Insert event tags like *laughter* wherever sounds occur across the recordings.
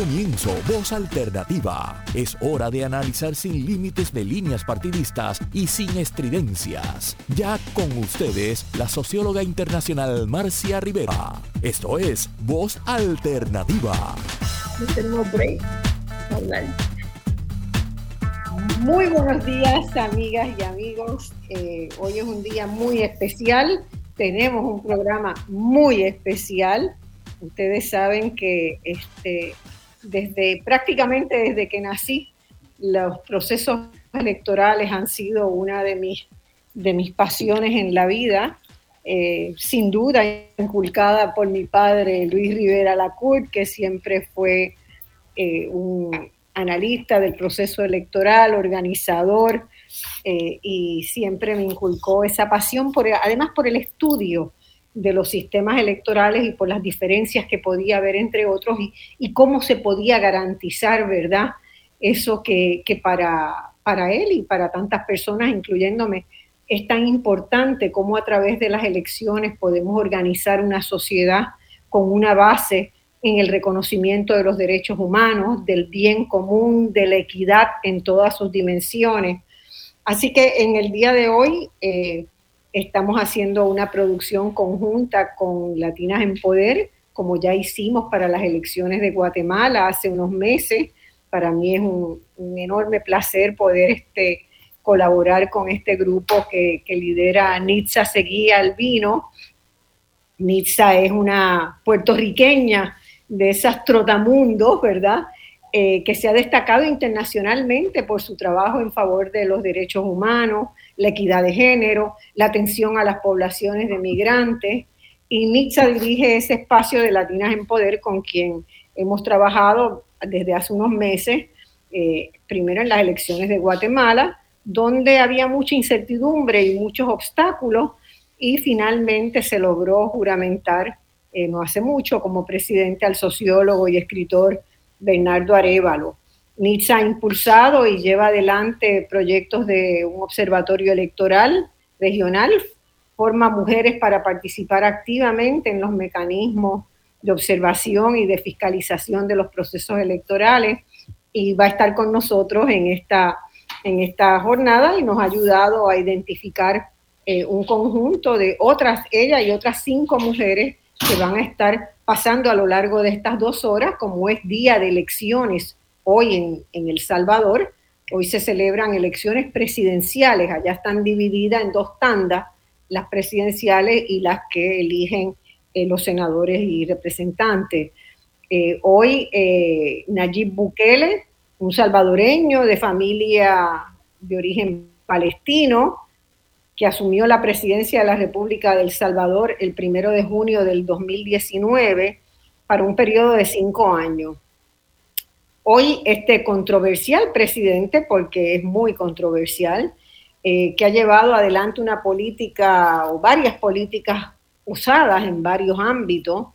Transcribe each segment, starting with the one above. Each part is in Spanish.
comienzo Voz Alternativa. Es hora de analizar sin límites de líneas partidistas y sin estridencias. Ya con ustedes, la socióloga internacional Marcia Rivera. Esto es Voz Alternativa. Muy buenos días, amigas y amigos. Eh, hoy es un día muy especial. Tenemos un programa muy especial Ustedes saben que este, desde prácticamente desde que nací, los procesos electorales han sido una de mis, de mis pasiones en la vida, eh, sin duda inculcada por mi padre Luis Rivera Lacourt, que siempre fue eh, un analista del proceso electoral, organizador, eh, y siempre me inculcó esa pasión, por, además por el estudio de los sistemas electorales y por las diferencias que podía haber entre otros y, cómo se podía garantizar, ¿verdad? Eso que, para, para él y para tantas personas, incluyéndome, es tan importante como a través de las elecciones podemos organizar una sociedad con una base en el reconocimiento de los derechos humanos, del bien común, de la equidad en todas sus dimensiones. Así que en el día de hoy eh, Estamos haciendo una producción conjunta con Latinas en Poder, como ya hicimos para las elecciones de Guatemala hace unos meses. Para mí es un, enorme placer poder este, colaborar con este grupo que, lidera Nitza Seguía Albino. Nitza es una puertorriqueña de esas trotamundos, ¿verdad? Eh, que se ha destacado internacionalmente por su trabajo en favor de los derechos humanos, la equidad de género, la atención a las poblaciones de migrantes. Y Nitza dirige ese espacio de Latinas en Poder con quien hemos trabajado desde hace unos meses, eh, primero en las elecciones de Guatemala, donde había mucha incertidumbre y muchos obstáculos, y finalmente se logró juramentar eh, no hace mucho como presidente al sociólogo y escritor Bernardo Arevalo. NITSA ha impulsado y lleva adelante proyectos de un observatorio electoral regional, forma mujeres para participar activamente en los mecanismos de observación y de fiscalización de los procesos electorales y va a estar con nosotros en esta, en esta jornada y nos ha ayudado a identificar eh, un conjunto de otras, ella y otras cinco mujeres que van a estar pasando a lo largo de estas dos horas, como es día de elecciones hoy en, El Salvador. Hoy se celebran elecciones presidenciales, allá están divididas en dos tandas, las presidenciales y las que eligen eh, los senadores y representantes. Eh, hoy eh, Nayib Bukele, un salvadoreño de familia de origen palestino, que asumió la presidencia de la República del Salvador el primero de junio del 2019 para un periodo de cinco años hoy este controversial presidente, porque es muy controversial, eh, que ha llevado adelante una política o varias políticas usadas en varios ámbitos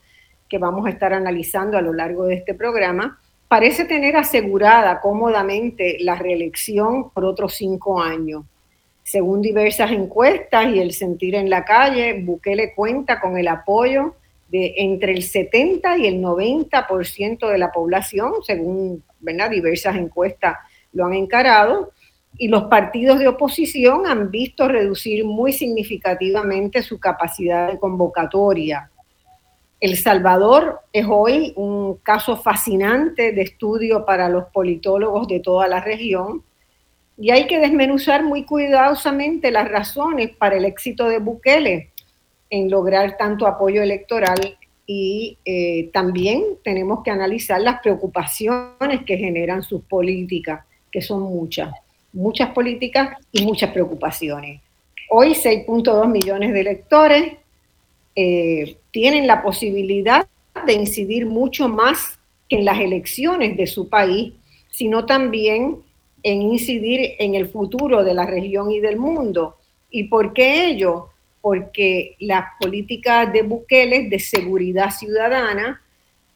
que vamos a estar analizando a lo largo de este programa, parece tener asegurada cómodamente la reelección por otros cinco años. Según diversas encuestas y el sentir en la calle, Bukele cuenta con el apoyo de entre el 70 y el 90% de la población, según diversas encuestas lo han encarado, y los partidos de oposición han visto reducir muy significativamente su capacidad de convocatoria. El Salvador es hoy un caso fascinante de estudio para los politólogos de toda la región y hay que desmenuzar muy cuidadosamente las razones para el éxito de Bukele en lograr tanto apoyo electoral y eh, también tenemos que analizar las preocupaciones que generan sus políticas, que son muchas, muchas políticas y muchas preocupaciones. Hoy 6.2 millones de electores eh, tienen la posibilidad de incidir mucho más que en las elecciones de su país, sino también en incidir en el futuro de la región y del mundo. ¿Y por qué ello? Porque las políticas de Bukele de seguridad ciudadana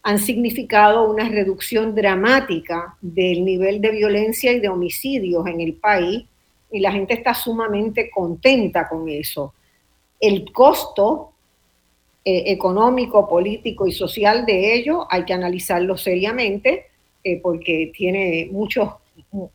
han significado una reducción dramática del nivel de violencia y de homicidios en el país y la gente está sumamente contenta con eso. El costo eh, económico, político y social de ello hay que analizarlo seriamente porque tiene muchos,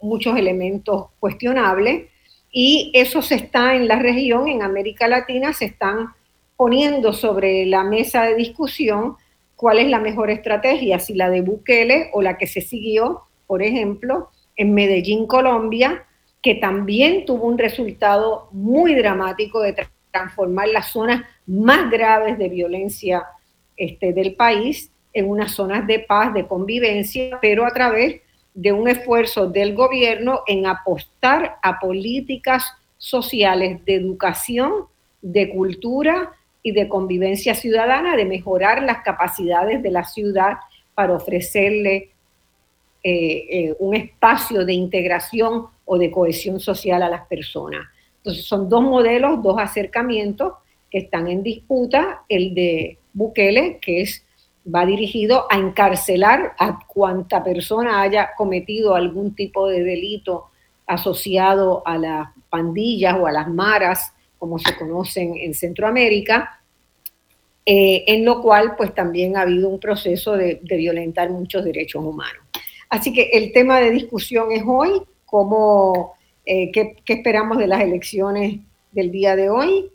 muchos elementos cuestionables y eso se está en la región, en América Latina, se están poniendo sobre la mesa de discusión cuál es la mejor estrategia, si la de Bukele o la que se siguió, por ejemplo, en Medellín, Colombia, que también tuvo un resultado muy dramático de transformar las zonas más graves de violencia este, del país en unas zonas de paz, de convivencia, pero a través de un esfuerzo del gobierno en apostar a políticas sociales de educación, de cultura y de convivencia ciudadana, de mejorar las capacidades de la ciudad para ofrecerle eh, eh, un espacio de integración o de cohesión social a las personas. Entonces son dos modelos, dos acercamientos que están en disputa, el de Bukele, que es va dirigido a encarcelar a cuanta persona haya cometido algún tipo de delito asociado a las pandillas o a las maras, como se conocen en Centroamérica, eh, en lo cual pues también ha habido un proceso de, violentar muchos derechos humanos. Así que el tema de discusión es hoy, cómo, eh, qué, esperamos de las elecciones del día de hoy,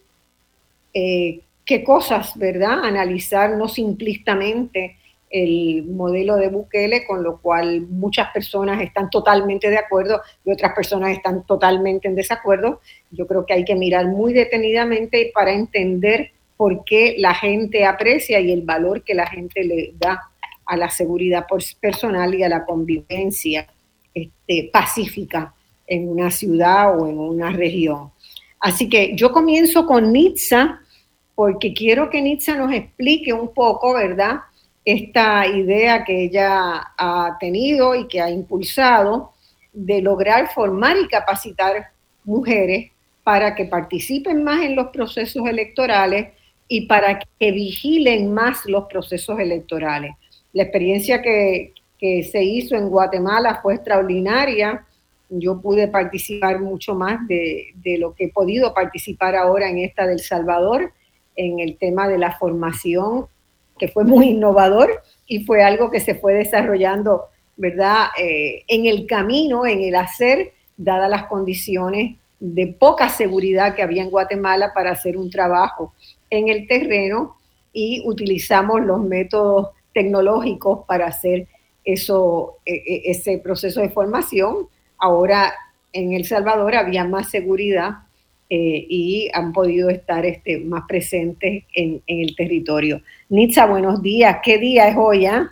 eh, qué cosas, ¿verdad? Analizar no simplistamente el modelo de Bukele, con lo cual muchas personas están totalmente de acuerdo y otras personas están totalmente en desacuerdo. Yo creo que hay que mirar muy detenidamente para entender por qué la gente aprecia y el valor que la gente le da a la seguridad personal y a la convivencia este, pacífica en una ciudad o en una región. Así que yo comienzo con Nitza, porque quiero que Nitza nos explique un poco, ¿verdad? Esta idea que ella ha tenido y que ha impulsado de lograr formar y capacitar mujeres para que participen más en los procesos electorales y para que vigilen más los procesos electorales. La experiencia que, se hizo en Guatemala fue extraordinaria. Yo pude participar mucho más de, de lo que he podido participar ahora en esta del Salvador en el tema de la formación, que fue muy innovador y fue algo que se fue desarrollando, ¿verdad? Eh, en el camino, en el hacer, dadas las condiciones de poca seguridad que había en Guatemala para hacer un trabajo en el terreno y utilizamos los métodos tecnológicos para hacer eso, e, e, ese proceso de formación. Ahora en El Salvador había más seguridad eh, y han podido estar este, más presentes en, el territorio. Nitza, buenos días. ¿Qué día es hoy? Ah?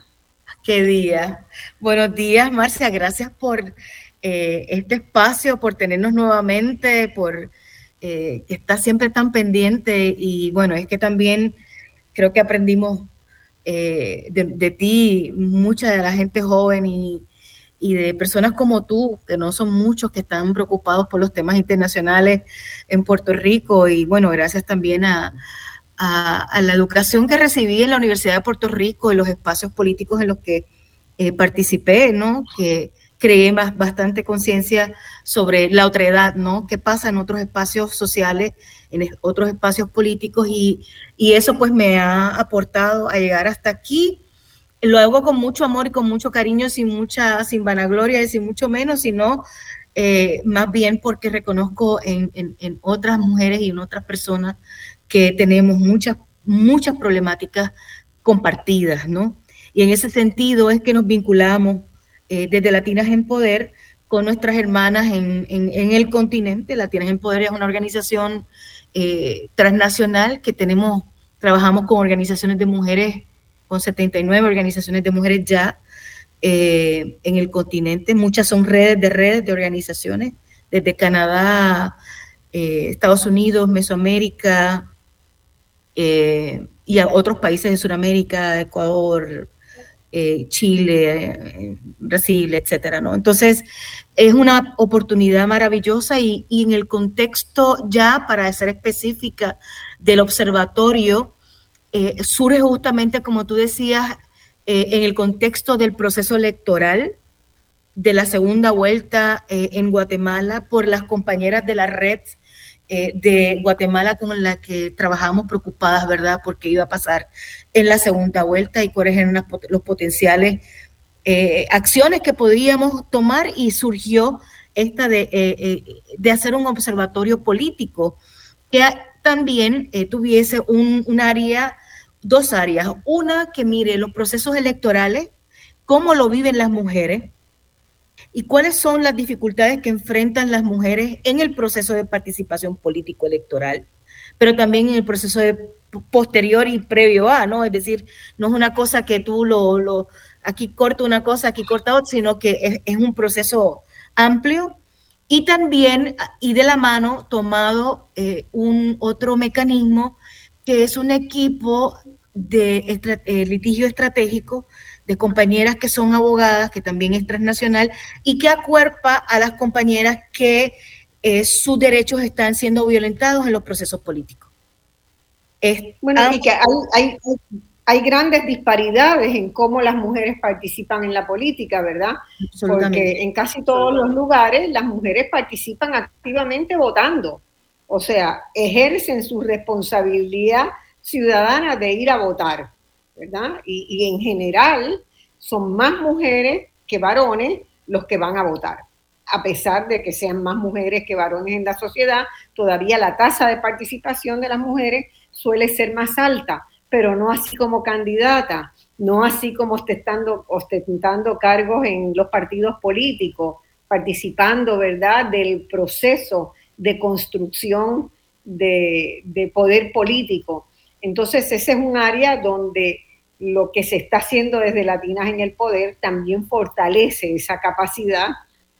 ¿Qué día? Buenos días, Marcia. Gracias por eh, este espacio, por tenernos nuevamente, por eh, que estás siempre tan pendiente. Y bueno, es que también creo que aprendimos de, ti, mucha de la gente joven y, y de personas como tú, que no son muchos que están preocupados por los temas internacionales en Puerto Rico. Y bueno, gracias también a, la educación que recibí en la Universidad de Puerto Rico, en los espacios políticos en los que eh, participé, ¿no? Que creé bastante conciencia sobre la otredad, ¿no? ¿Qué pasa en otros espacios sociales, en otros espacios políticos? Y, y eso pues me ha aportado a llegar hasta aquí lo hago con mucho amor y con mucho cariño, sin mucha, sin vanagloria y sin mucho menos, sino eh, más bien porque reconozco en, otras mujeres y en otras personas que tenemos muchas, muchas problemáticas compartidas, ¿no? Y en ese sentido es que nos vinculamos eh, desde Latinas en Poder con nuestras hermanas en, el continente. Latinas en Poder es una organización eh, transnacional que tenemos, trabajamos con organizaciones de mujeres con 79 organizaciones de mujeres ya eh, en el continente. Muchas son redes de redes de organizaciones, desde Canadá, eh, Estados Unidos, Mesoamérica eh, y a otros países de Sudamérica, Ecuador, Chile, Brasil, etcétera, ¿no? Entonces, es una oportunidad maravillosa y, y en el contexto ya, para ser específica, del observatorio, eh, surge justamente, como tú decías, eh, en el contexto del proceso electoral de la segunda vuelta eh, en Guatemala por las compañeras de la red de Guatemala con la que trabajamos preocupadas, ¿verdad?, porque iba a pasar en la segunda vuelta y cuáles eran los potenciales acciones que podíamos tomar y surgió esta de, de hacer un observatorio político que también tuviese un, un área dos áreas. Una que mire los procesos electorales, cómo lo viven las mujeres y cuáles son las dificultades que enfrentan las mujeres en el proceso de participación político-electoral, pero también en el proceso posterior y previo a, ¿no? Es decir, no es una cosa que tú lo, lo aquí corta una cosa, aquí corta otra, sino que es, un proceso amplio y también, y de la mano, tomado eh, un otro mecanismo que es un equipo de eh, litigio estratégico de compañeras que son abogadas, que también es transnacional, y que acuerpa a las compañeras que eh, sus derechos están siendo violentados en los procesos políticos. bueno, y que hay, hay, grandes disparidades en cómo las mujeres participan en la política, ¿verdad? Porque en casi todos los lugares las mujeres participan activamente votando. O sea, ejercen su responsabilidad ciudadana de ir a votar, ¿verdad? Y, en general son más mujeres que varones los que van a votar. A pesar de que sean más mujeres que varones en la sociedad, todavía la tasa de participación de las mujeres suele ser más alta, pero no así como candidata, no así como ostentando, ostentando cargos en los partidos políticos, participando, ¿verdad?, del proceso de construcción de, poder político. Entonces, ese es un área donde lo que se está haciendo desde Latinas en el Poder también fortalece esa capacidad,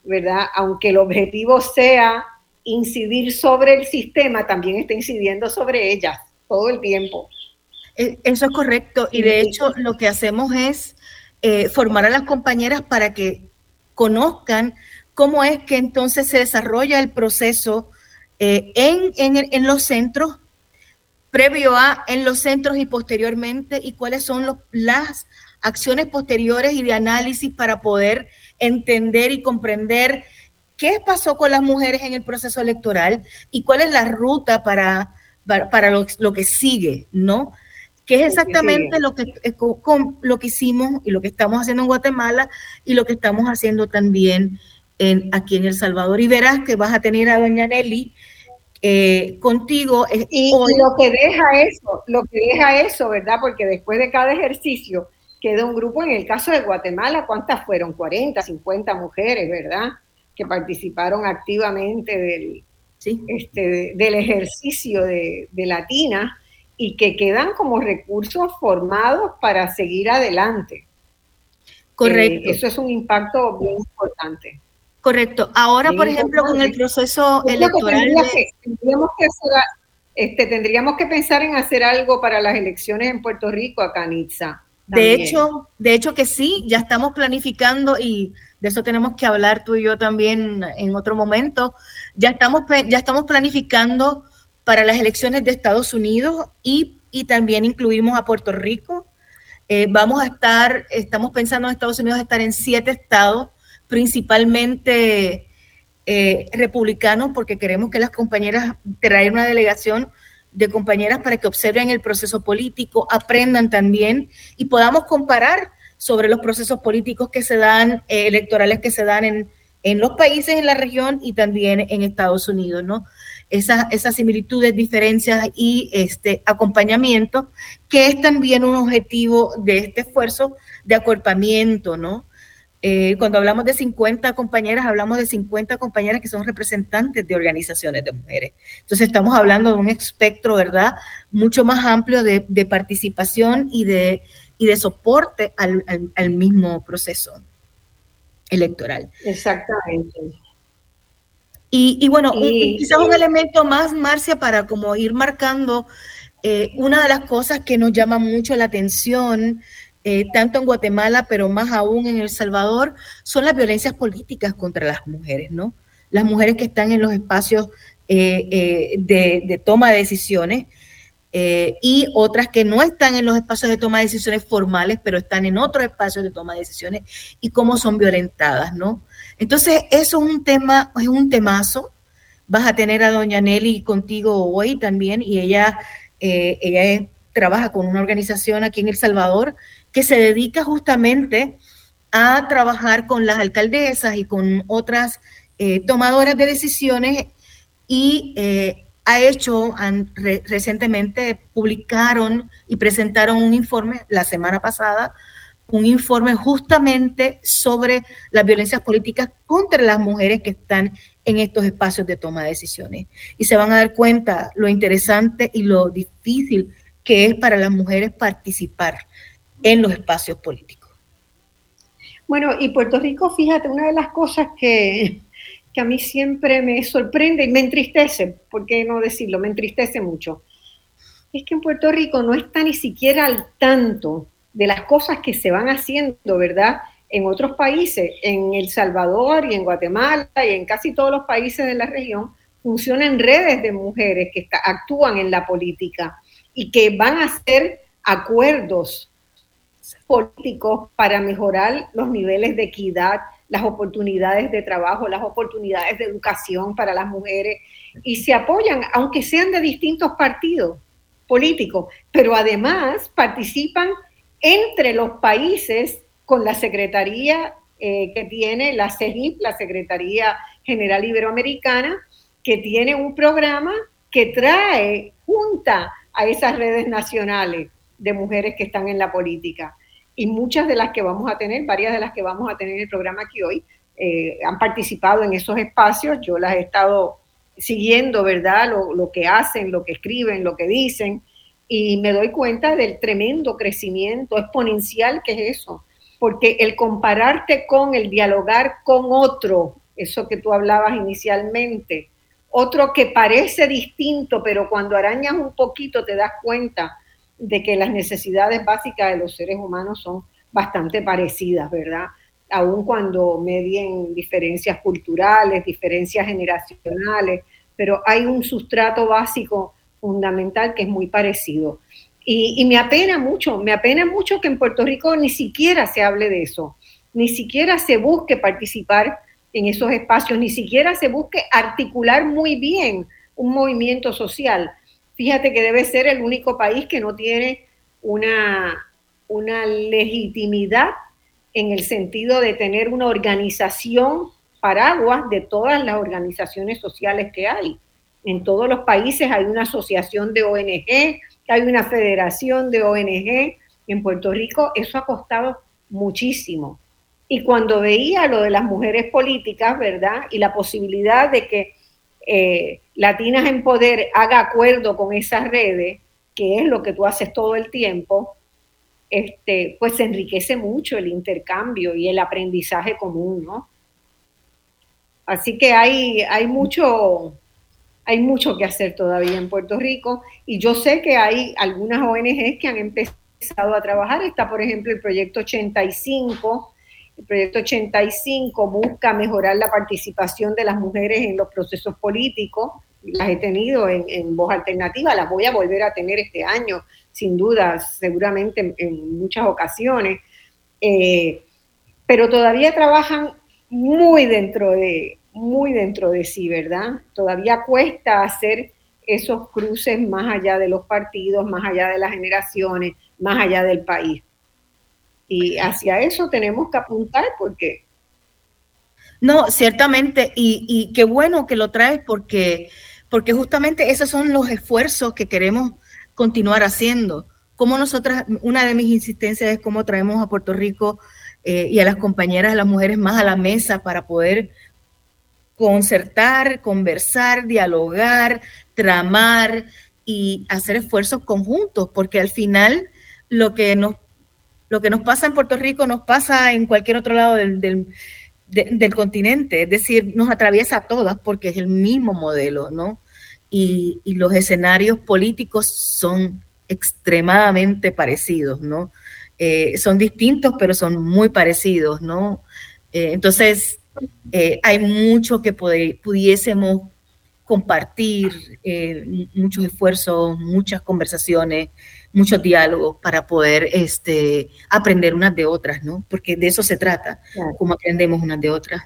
¿verdad? Aunque el objetivo sea incidir sobre el sistema, también está incidiendo sobre ellas todo el tiempo. E, eso es correcto. Y de hecho, lo que hacemos es eh, formar a las compañeras para que conozcan cómo es que entonces se desarrolla el proceso eh, en, en, los centros, previo a, en los centros y posteriormente, y cuáles son las acciones posteriores y de análisis para poder entender y comprender qué pasó con las mujeres en el proceso electoral y cuál es la ruta para, para, lo, que sigue, ¿no? Que es exactamente lo que, eh, con, lo que hicimos y lo que estamos haciendo en Guatemala y lo que estamos haciendo también aquí en El Salvador. Y verás que vas a tener a doña Nelly eh, contigo. Y, lo que deja eso, lo que deja eso, ¿verdad? Porque después de cada ejercicio queda un grupo, en el caso de Guatemala, ¿cuántas fueron? 40, 50 mujeres, ¿verdad? Que participaron activamente del, este, del ejercicio de, de Latina y que quedan como recursos formados para seguir adelante. Correcto. Eh, eso es un impacto bien importante. Correcto. Ahora, por ejemplo, con el proceso electoral. tendríamos, que este, tendríamos que pensar en hacer algo para las elecciones en Puerto Rico, acá en De hecho, de hecho que sí, ya estamos planificando y de eso tenemos que hablar tú y yo también en otro momento. Ya estamos, ya estamos planificando para las elecciones de Estados Unidos y, también incluimos a Puerto Rico. Eh, vamos a estar, estamos pensando en Estados Unidos estar en siete estados principalmente eh, republicanos, porque queremos que las compañeras traer una delegación de compañeras para que observen el proceso político, aprendan también y podamos comparar sobre los procesos políticos que se dan, eh, electorales que se dan en, en, los países en la región y también en Estados Unidos, ¿no? Esas, similitudes, diferencias y este acompañamiento, que es también un objetivo de este esfuerzo de acuerpamiento, ¿no? Eh, cuando hablamos de 50 compañeras, hablamos de 50 compañeras que son representantes de organizaciones de mujeres. Entonces estamos hablando de un espectro, ¿verdad?, mucho más amplio de, participación y de, y de soporte al, mismo proceso electoral. Exactamente. Y, bueno, quizás un elemento más, Marcia, para como ir marcando eh, una de las cosas que nos llama mucho la atención eh, tanto en Guatemala, pero más aún en El Salvador, son las violencias políticas contra las mujeres, ¿no? Las mujeres que están en los espacios eh, eh, de, toma de decisiones y otras que no están en los espacios de toma de decisiones formales, pero están en otros espacios de toma de decisiones y cómo son violentadas, ¿no? Entonces, eso es un tema, es un temazo. Vas a tener a doña Nelly contigo hoy también y ella, ella trabaja con una organización aquí en El Salvador que se dedica justamente a trabajar con las alcaldesas y con otras eh, tomadoras de decisiones y eh, ha hecho, recientemente publicaron y presentaron un informe la semana pasada, un informe justamente sobre las violencias políticas contra las mujeres que están en estos espacios de toma de decisiones. Y se van a dar cuenta lo interesante y lo difícil que es para las mujeres participar en los espacios políticos. Bueno, y Puerto Rico, fíjate, una de las cosas que, que a mí siempre me sorprende y me entristece, ¿por qué no decirlo? Me entristece mucho. Es que en Puerto Rico no está ni siquiera al tanto de las cosas que se van haciendo, ¿verdad? En otros países, en El Salvador y en Guatemala y en casi todos los países de la región, funcionan redes de mujeres que actúan en la política y que van a hacer acuerdos políticos para mejorar los niveles de equidad, las oportunidades de trabajo, las oportunidades de educación para las mujeres y se apoyan, aunque sean de distintos partidos políticos, pero además participan entre los países con la Secretaría eh, que tiene la CEGIP, la Secretaría General Iberoamericana, que tiene un programa que trae junta a esas redes nacionales de mujeres que están en la política. Y muchas de las que vamos a tener, varias de las que vamos a tener en el programa aquí hoy, eh, han participado en esos espacios. Yo las he estado siguiendo, ¿verdad? Lo, lo, que hacen, lo que escriben, lo que dicen. Y me doy cuenta del tremendo crecimiento exponencial que es eso. Porque el compararte con, el dialogar con otro, eso que tú hablabas inicialmente, otro que parece distinto, pero cuando arañas un poquito te das cuenta de que las necesidades básicas de los seres humanos son bastante parecidas, ¿verdad? Aun cuando medien diferencias culturales, diferencias generacionales, pero hay un sustrato básico fundamental que es muy parecido. Y, me apena mucho, me apena mucho que en Puerto Rico ni siquiera se hable de eso, ni siquiera se busque participar en esos espacios, ni siquiera se busque articular muy bien un movimiento social. Fíjate que debe ser el único país que no tiene una, una legitimidad en el sentido de tener una organización paraguas de todas las organizaciones sociales que hay. En todos los países hay una asociación de ONG, hay una federación de ONG. En Puerto Rico eso ha costado muchísimo. Y cuando veía lo de las mujeres políticas, ¿verdad? Y la posibilidad de que eh, Latinas en Poder haga acuerdo con esas redes, que es lo que tú haces todo el tiempo, este, pues se enriquece mucho el intercambio y el aprendizaje común, ¿no? Así que hay, hay, mucho, hay mucho que hacer todavía en Puerto Rico y yo sé que hay algunas ONGs que han empezado a trabajar. Está, por ejemplo, el proyecto 85, el proyecto 85 busca mejorar la participación de las mujeres en los procesos políticos. Las he tenido en, voz alternativa, las voy a volver a tener este año, sin duda, seguramente en, muchas ocasiones. Eh, pero todavía trabajan muy dentro de, muy dentro de sí, ¿verdad? Todavía cuesta hacer esos cruces más allá de los partidos, más allá de las generaciones, más allá del país. Y hacia eso tenemos que apuntar porque... No, ciertamente, y, qué bueno que lo traes porque, porque justamente esos son los esfuerzos que queremos continuar haciendo. Como nosotras, una de mis insistencias es cómo traemos a Puerto Rico eh, y a las compañeras, a las mujeres más a la mesa para poder concertar, conversar, dialogar, tramar y hacer esfuerzos conjuntos, porque al final lo que nos lo que nos pasa en Puerto Rico nos pasa en cualquier otro lado del, continente, es decir, nos atraviesa a todas porque es el mismo modelo, ¿no? Y, los escenarios políticos son extremadamente parecidos, ¿no? Eh, son distintos, pero son muy parecidos, ¿no? Eh, entonces, eh, hay mucho que pudiésemos compartir, muchos esfuerzos, muchas conversaciones, muchos diálogos para poder este, aprender unas de otras, ¿no? Porque de eso se trata, cómo aprendemos unas de otras.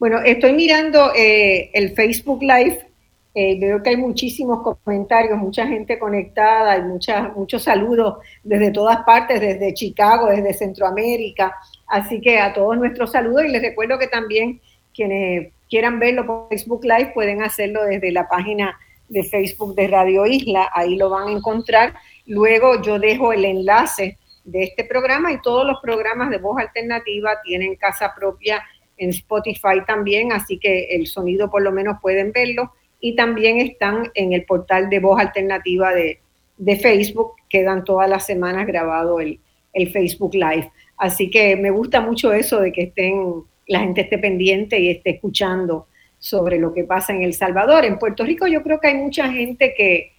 Bueno, estoy mirando eh, el Facebook Live Eh, veo que hay muchísimos comentarios, mucha gente conectada, hay muchas, muchos saludos desde todas partes, desde Chicago, desde Centroamérica. Así que a todos nuestros saludos y les recuerdo que también quienes quieran verlo por Facebook Live pueden hacerlo desde la página de Facebook de Radio Isla, ahí lo van a encontrar. Luego yo dejo el enlace de este programa y todos los programas de voz alternativa tienen casa propia en Spotify también, así que el sonido por lo menos pueden verlo y también están en el portal de voz alternativa de, Facebook, quedan todas las semanas grabado el, el Facebook Live. Así que me gusta mucho eso de que estén, la gente esté pendiente y esté escuchando sobre lo que pasa en El Salvador. En Puerto Rico yo creo que hay mucha gente que,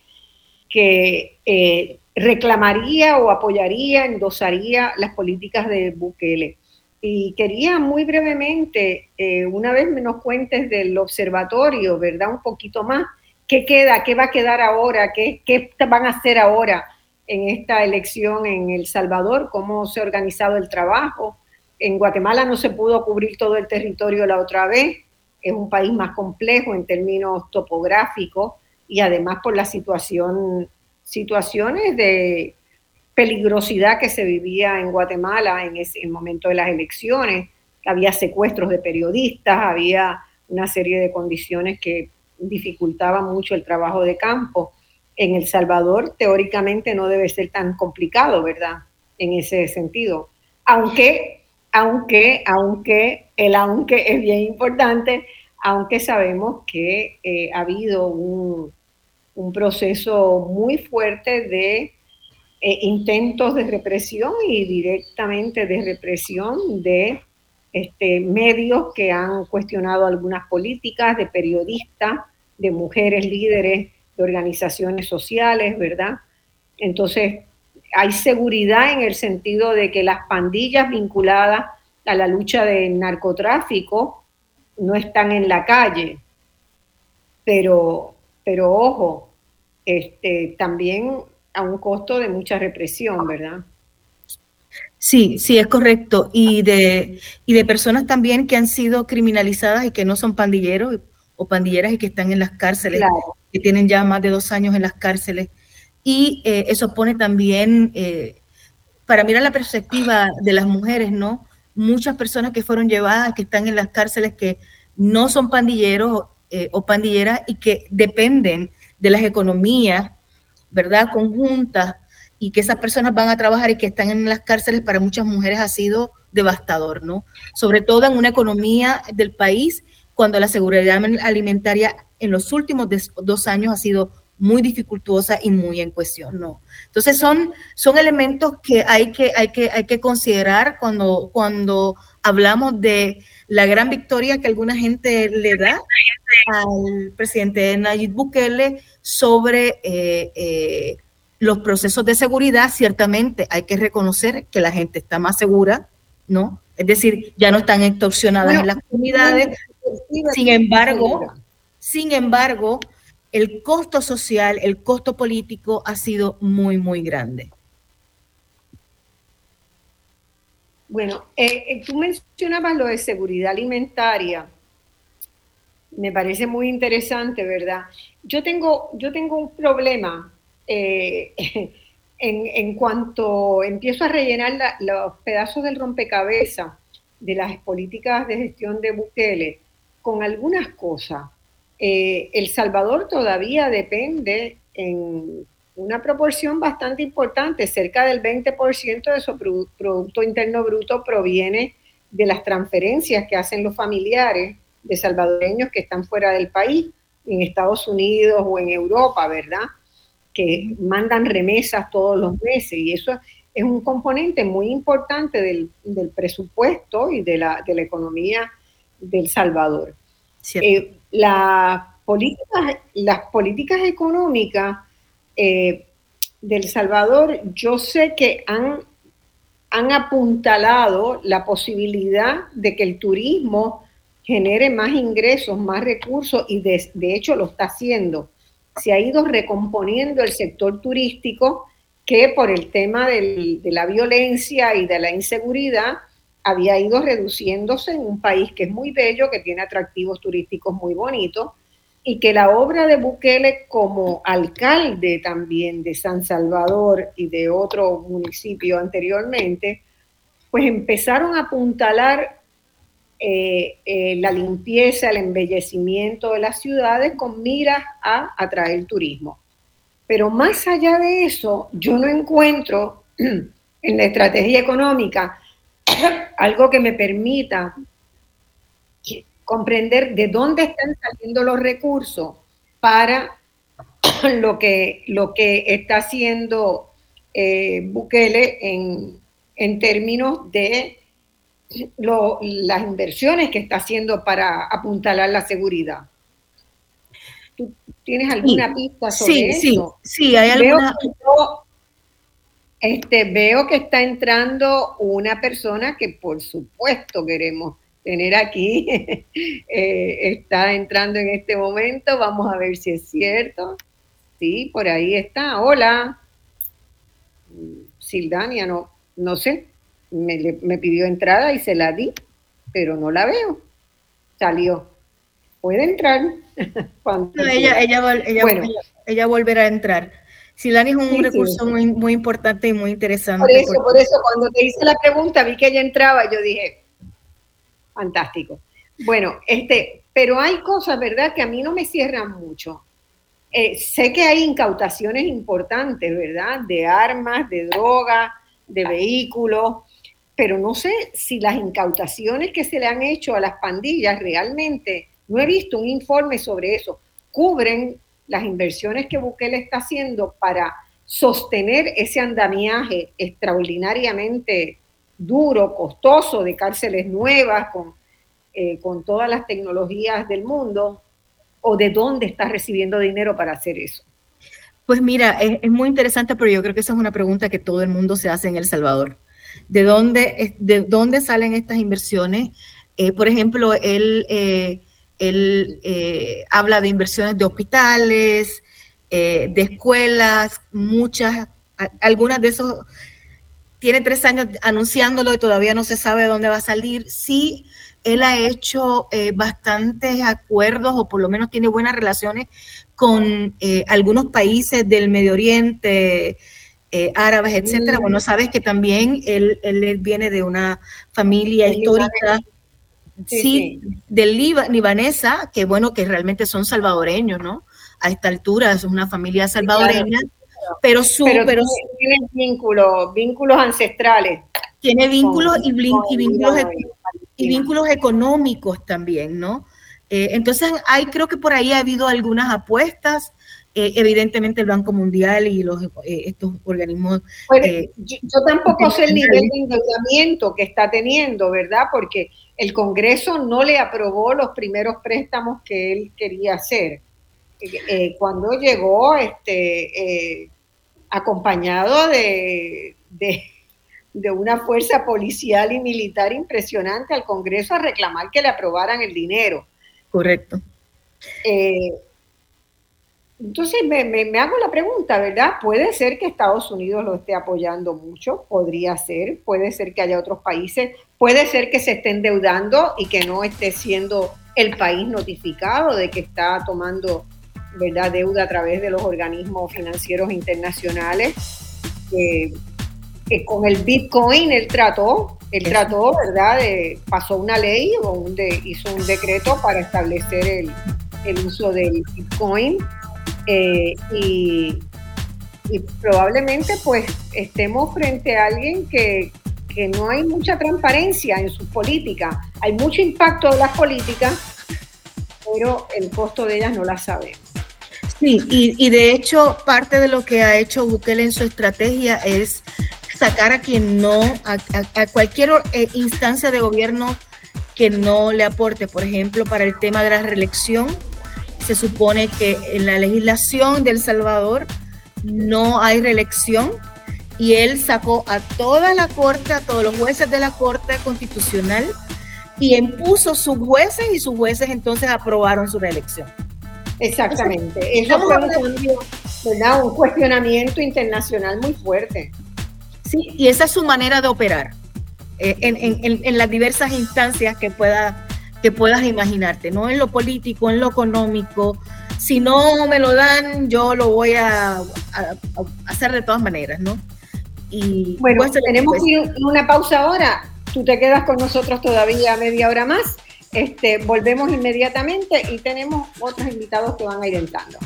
que eh, reclamaría o apoyaría, endosaría las políticas de Bukele. Y quería muy brevemente, eh, una vez nos cuentes del observatorio, ¿verdad? Un poquito más. ¿Qué queda? ¿Qué va a quedar ahora? ¿Qué, qué van a hacer ahora en esta elección en El Salvador? ¿Cómo se ha organizado el trabajo? En Guatemala no se pudo cubrir todo el territorio la otra vez. Es un país más complejo en términos topográficos y además por la situación, situaciones de peligrosidad que se vivía en Guatemala en ese momento de las elecciones. Había secuestros de periodistas, había una serie de condiciones que dificultaban mucho el trabajo de campo. En El Salvador, teóricamente, no debe ser tan complicado, ¿verdad? En ese sentido. Aunque, aunque, aunque, el aunque es bien importante, aunque sabemos que eh, ha habido un, proceso muy fuerte de eh, intentos de represión y directamente de represión de este, medios que han cuestionado algunas políticas, de periodistas, de mujeres líderes de organizaciones sociales, ¿verdad? Entonces, hay seguridad en el sentido de que las pandillas vinculadas a la lucha del narcotráfico no están en la calle, pero, pero ojo, este, también a un costo de mucha represión, ¿verdad? Sí, sí, es correcto. Y de, y de personas también que han sido criminalizadas y que no son pandilleros o pandilleras y que están en las cárceles, que tienen ya más de dos años en las cárceles. Y eh, eso pone también, eh, para mirar la perspectiva de las mujeres, ¿no? Muchas personas que fueron llevadas, que están en las cárceles, que no son pandilleros eh, o pandilleras y que dependen de las economías ¿verdad? Conjuntas y que esas personas van a trabajar y que están en las cárceles para muchas mujeres ha sido devastador, ¿no? Sobre todo en una economía del país cuando la seguridad alimentaria en los últimos dos años ha sido muy dificultuosa y muy en cuestión, ¿no? Entonces son, son elementos que hay que, hay que, hay que considerar cuando, cuando hablamos de la gran victoria que alguna gente le da al presidente Nayib Bukele sobre eh, eh, los procesos de seguridad, ciertamente hay que reconocer que la gente está más segura, ¿no? Es decir, ya no están extorsionadas en las comunidades. Sin embargo, sin embargo, el costo social, el costo político ha sido muy, muy grande. Bueno, eh, tú mencionabas lo de seguridad alimentaria me parece muy interesante, ¿verdad? Yo tengo, yo tengo un problema eh, *laughs* en, cuanto empiezo a rellenar los pedazos del rompecabezas de las políticas de gestión de Bukele con algunas cosas. Eh, el Salvador todavía depende en una proporción bastante importante, cerca del 20% de su Producto Interno Bruto proviene de las transferencias que hacen los familiares de salvadoreños que están fuera del país, en Estados Unidos o en Europa, ¿verdad? Que mandan remesas todos los meses y eso es un componente muy importante del, presupuesto y de la, de la, economía del Salvador. Eh, la las políticas económicas eh, del Salvador, yo sé que han, han apuntalado la posibilidad de que el turismo genere más ingresos, más recursos y de, hecho lo está haciendo. Se ha ido recomponiendo el sector turístico que por el tema de la violencia y de la inseguridad había ido reduciéndose en un país que es muy bello, que tiene atractivos turísticos muy bonitos, y que la obra de Bukele como alcalde también de San Salvador y de otro municipio anteriormente, pues empezaron a apuntalar eh, eh, la limpieza, el embellecimiento de las ciudades con miras a atraer turismo. Pero más allá de eso, yo no encuentro *clears throat* en la estrategia económica *coughs* algo que me permita comprender de dónde están saliendo los recursos para *coughs* lo que, lo que está haciendo eh, Bukele en, en, términos de *coughs* las inversiones que está haciendo para apuntalar la seguridad. ¿Tú tienes alguna pista sobre eso? Sí, sí, hay alguna... este, veo que está entrando una persona que por supuesto queremos tener aquí. *laughs* Eh, está entrando en este momento. Vamos a ver si es cierto. Sí, por ahí está. Hola. Sildania, no, no sé. Me, pidió entrada y se la di, pero no la veo. Salió. Puede entrar. *laughs* ella, ella, volverá a entrar. Silani es un recurso Muy, muy importante y muy interesante. Por eso, por eso, cuando te hice la pregunta, vi que ella entraba, yo dije, fantástico. Bueno, este, pero hay cosas, ¿verdad?, que a mí no me cierran mucho. Eh, sé que hay incautaciones importantes, ¿verdad?, de armas, de droga, de vehículos, pero no sé si las incautaciones que se le han hecho a las pandillas realmente, no he visto un informe sobre eso, cubren las inversiones que Bukele está haciendo para sostener ese andamiaje extraordinariamente duro, costoso, de cárceles nuevas, con, eh, con todas las tecnologías del mundo, o de dónde estás recibiendo dinero para hacer eso? Pues mira, es, muy interesante, pero yo creo que esa es una pregunta que todo el mundo se hace en El Salvador. ¿De dónde, de dónde salen estas inversiones? Eh, por ejemplo, él, eh, él habla de inversiones de hospitales, de escuelas, muchas, algunas de esos tiene tres años anunciándolo y todavía no se sabe dónde va a salir. Sí, él ha hecho eh, bastantes acuerdos o por lo menos tiene buenas relaciones con eh, algunos países del Medio Oriente, eh, árabes, etcétera. Mm. Bueno, sabes que también él, él viene de una familia histórica. Sí, del libanesa, que bueno, que realmente son salvadoreños, ¿no? A esta altura, es una familia salvadoreña pero su, pero, tiene vínculos, vínculos ancestrales. Tiene vínculos y, vínculos, y vínculos económicos también, ¿no? Eh, entonces, hay, creo que por ahí ha habido algunas apuestas. Eh, evidentemente el Banco Mundial y los eh, estos organismos. yo, yo, tampoco sé el nivel de endeudamiento que está teniendo, ¿verdad? Porque el Congreso no le aprobó los primeros préstamos que él quería hacer. cuando llegó, este, acompañado de, de, una fuerza policial y militar impresionante al Congreso a reclamar que le aprobaran el dinero. Correcto. Eh, entonces me, me, hago la pregunta, ¿verdad? Puede ser que Estados Unidos lo esté apoyando mucho, podría ser, puede ser que haya otros países, puede ser que se esté endeudando y que no esté siendo el país notificado de que está tomando ¿verdad? deuda a través de los organismos financieros internacionales. con el Bitcoin él trató, él trató, ¿verdad? De, pasó una ley o un hizo un decreto para establecer el, el uso del Bitcoin eh, y, y, probablemente pues estemos frente a alguien que, que no hay mucha transparencia en sus políticas, hay mucho impacto de las políticas, pero el costo de ellas no la sabemos. Sí, y, de hecho parte de lo que ha hecho Bukele en su estrategia es sacar a quien no, a, cualquier eh, instancia de gobierno que no le aporte, por ejemplo, para el tema de la reelección, se supone que en la legislación de El Salvador no hay reelección y él sacó a toda la corte, a todos los jueces de la corte constitucional y impuso sus jueces y sus jueces entonces aprobaron su reelección. Exactamente. Eso fue un, un cuestionamiento internacional muy fuerte. Sí, y esa es su manera de operar eh, en, las diversas instancias que pueda que puedas imaginarte, no en lo político, en lo económico. Si no me lo dan, yo lo voy a, hacer de todas maneras, ¿no? Y bueno, tenemos que ir una pausa ahora. Tú te quedas con nosotros todavía media hora más. Este, volvemos inmediatamente y tenemos otros invitados que van a ir entrando.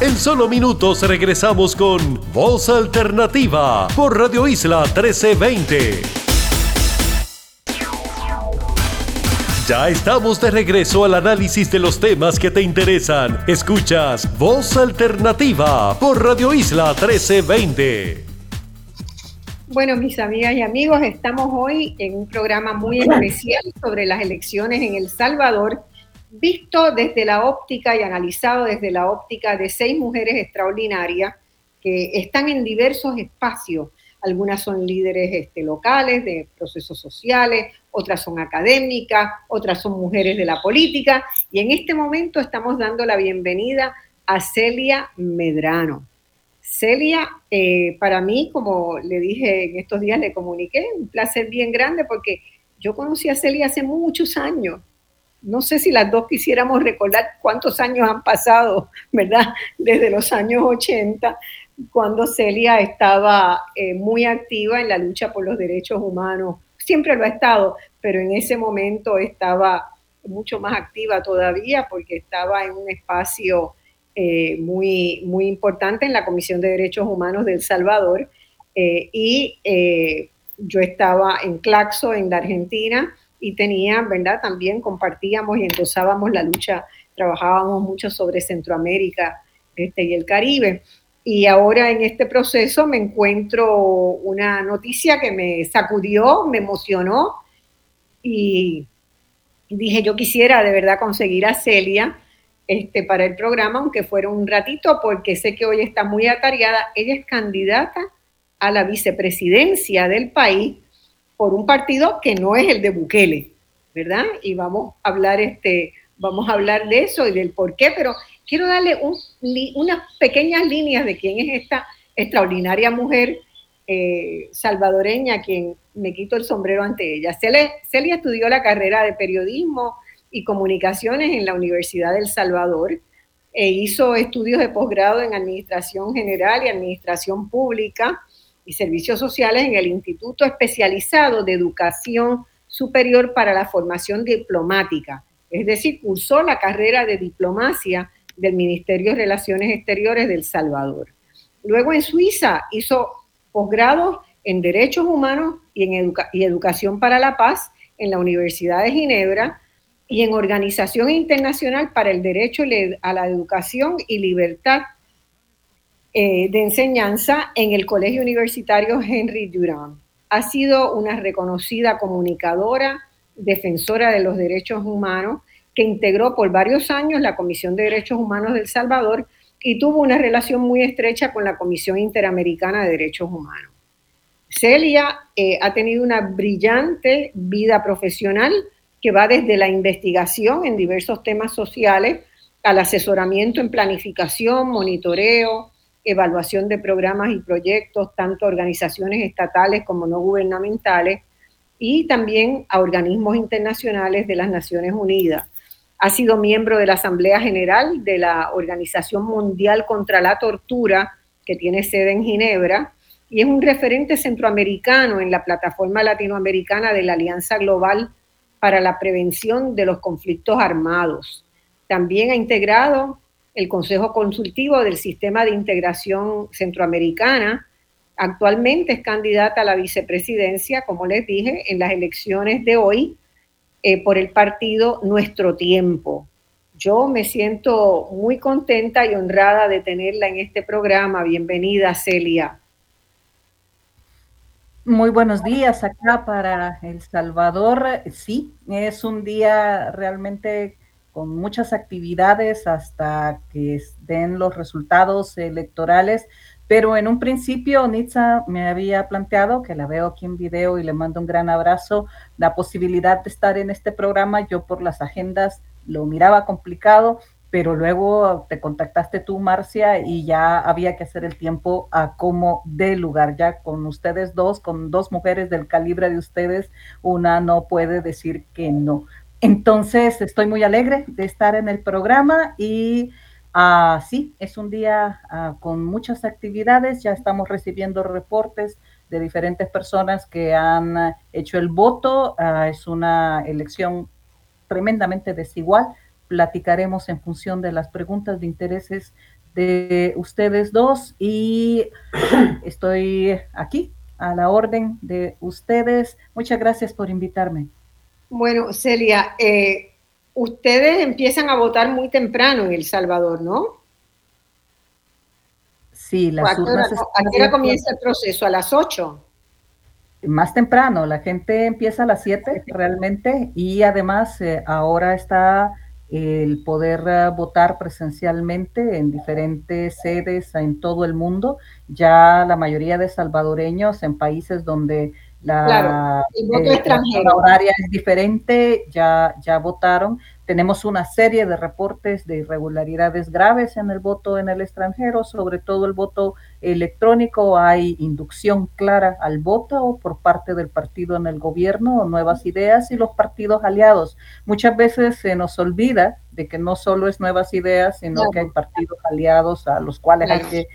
En solo minutos regresamos con Voz Alternativa por Radio Isla 1320. Ya estamos de regreso al análisis de los temas que te interesan. Escuchas Voz Alternativa por Radio Isla 1320. Bueno, mis amigas y amigos, estamos hoy en un programa muy especial sobre las elecciones en El Salvador visto desde la óptica y analizado desde la óptica de seis mujeres extraordinarias que están en diversos espacios. Algunas son líderes este, locales de procesos sociales, otras son académicas, otras son mujeres de la política. Y en este momento estamos dando la bienvenida a Celia Medrano. Celia, eh, para mí, como le dije en estos días, le comuniqué, un placer bien grande porque yo conocí a Celia hace muchos años no sé si las dos quisiéramos recordar cuántos años han pasado, ¿verdad? Desde los años 80, cuando Celia estaba eh, muy activa en la lucha por los derechos humanos. Siempre lo ha estado, pero en ese momento estaba mucho más activa todavía porque estaba en un espacio eh, muy, muy importante en la Comisión de Derechos Humanos de El Salvador. Eh, y yo estaba en Claxo, en la Argentina, y tenía, ¿verdad? También compartíamos y endosábamos la lucha, trabajábamos mucho sobre Centroamérica este, y el Caribe. Y ahora en este proceso me encuentro una noticia que me sacudió, me emocionó y dije yo quisiera de verdad conseguir a Celia este, para el programa, aunque fuera un ratito, porque sé que hoy está muy atareada. Ella es candidata a la vicepresidencia del país por un partido que no es el de Bukele, ¿verdad? Y vamos a hablar, este, vamos a hablar de eso y del por qué, pero quiero darle unas pequeñas líneas de quién es esta extraordinaria mujer eh, salvadoreña, quien me quito el sombrero ante ella. Celia, Celia estudió la carrera de periodismo y comunicaciones en la Universidad del Salvador. E hizo estudios de posgrado en Administración General y Administración Pública y Servicios Sociales en el Instituto Especializado de Educación Superior para la Formación Diplomática. Es decir, cursó la carrera de diplomacia del Ministerio de Relaciones Exteriores del Salvador. Luego en Suiza hizo posgrados en Derechos Humanos y en Educación para la Paz en la Universidad de Ginebra y en Organización Internacional para el Derecho a la Educación y Libertad eh, de enseñanza en el Colegio Universitario Henry Durant. Ha sido una reconocida comunicadora, defensora de los derechos humanos, que integró por varios años la Comisión de Derechos Humanos del Salvador y tuvo una relación muy estrecha con la Comisión Interamericana de Derechos Humanos. Celia eh, ha tenido una brillante vida profesional que va desde la investigación en diversos temas sociales al asesoramiento en planificación, monitoreo, evaluación de programas y proyectos, tanto organizaciones estatales como no gubernamentales, y también a organismos internacionales de las Naciones Unidas. Ha sido miembro de la Asamblea General de la Organización Mundial contra la Tortura, que tiene sede en Ginebra, y es un referente centroamericano en la plataforma latinoamericana de la Alianza Global para la Prevención de los Conflictos Armados. También ha integrado el Consejo Consultivo del Sistema de Integración Centroamericana. Actualmente es candidata a la vicepresidencia, como les dije, en las elecciones de hoy eh, por el partido Nuestro Tiempo. Yo me siento muy contenta y honrada de tenerla en este programa. Bienvenida, Celia. Muy buenos días acá para El Salvador. Sí, es un día realmente con muchas actividades hasta que den los resultados electorales. Pero en un principio, Nitza me había planteado, que la veo aquí en video y le mando un gran abrazo, la posibilidad de estar en este programa. Yo por las agendas lo miraba complicado, pero luego te contactaste tú, Marcia, y ya había que hacer el tiempo a como de lugar, ya con ustedes dos, con dos mujeres del calibre de ustedes, una no puede decir que no. Entonces, estoy muy alegre de estar en el programa y uh, sí, es un día uh, con muchas actividades, ya estamos recibiendo reportes de diferentes personas que han hecho el voto, uh, es una elección tremendamente desigual platicaremos en función de las preguntas de intereses de ustedes dos y *clears throat* estoy aquí a la orden de ustedes. Muchas gracias por invitarme. Bueno, Celia, eh, ustedes empiezan a votar muy temprano en El Salvador, ¿no? Sí, las urnas. ¿A qué hora comienza el proceso? ¿A las 8? Más temprano, la gente empieza a las 7 realmente y además eh, ahora está el poder eh, votar presencialmente en diferentes sedes en todo el mundo. Ya la mayoría de salvadoreños en países donde la, eh, horaria es diferente, ya, ya votaron. Tenemos una serie de reportes de irregularidades graves en el voto en el extranjero, sobre todo el voto electrónico. Hay inducción clara al voto por parte del partido en el gobierno, nuevas ideas y los partidos aliados. Muchas veces se nos olvida de que no solo es nuevas ideas, sino que hay partidos aliados a los cuales hay que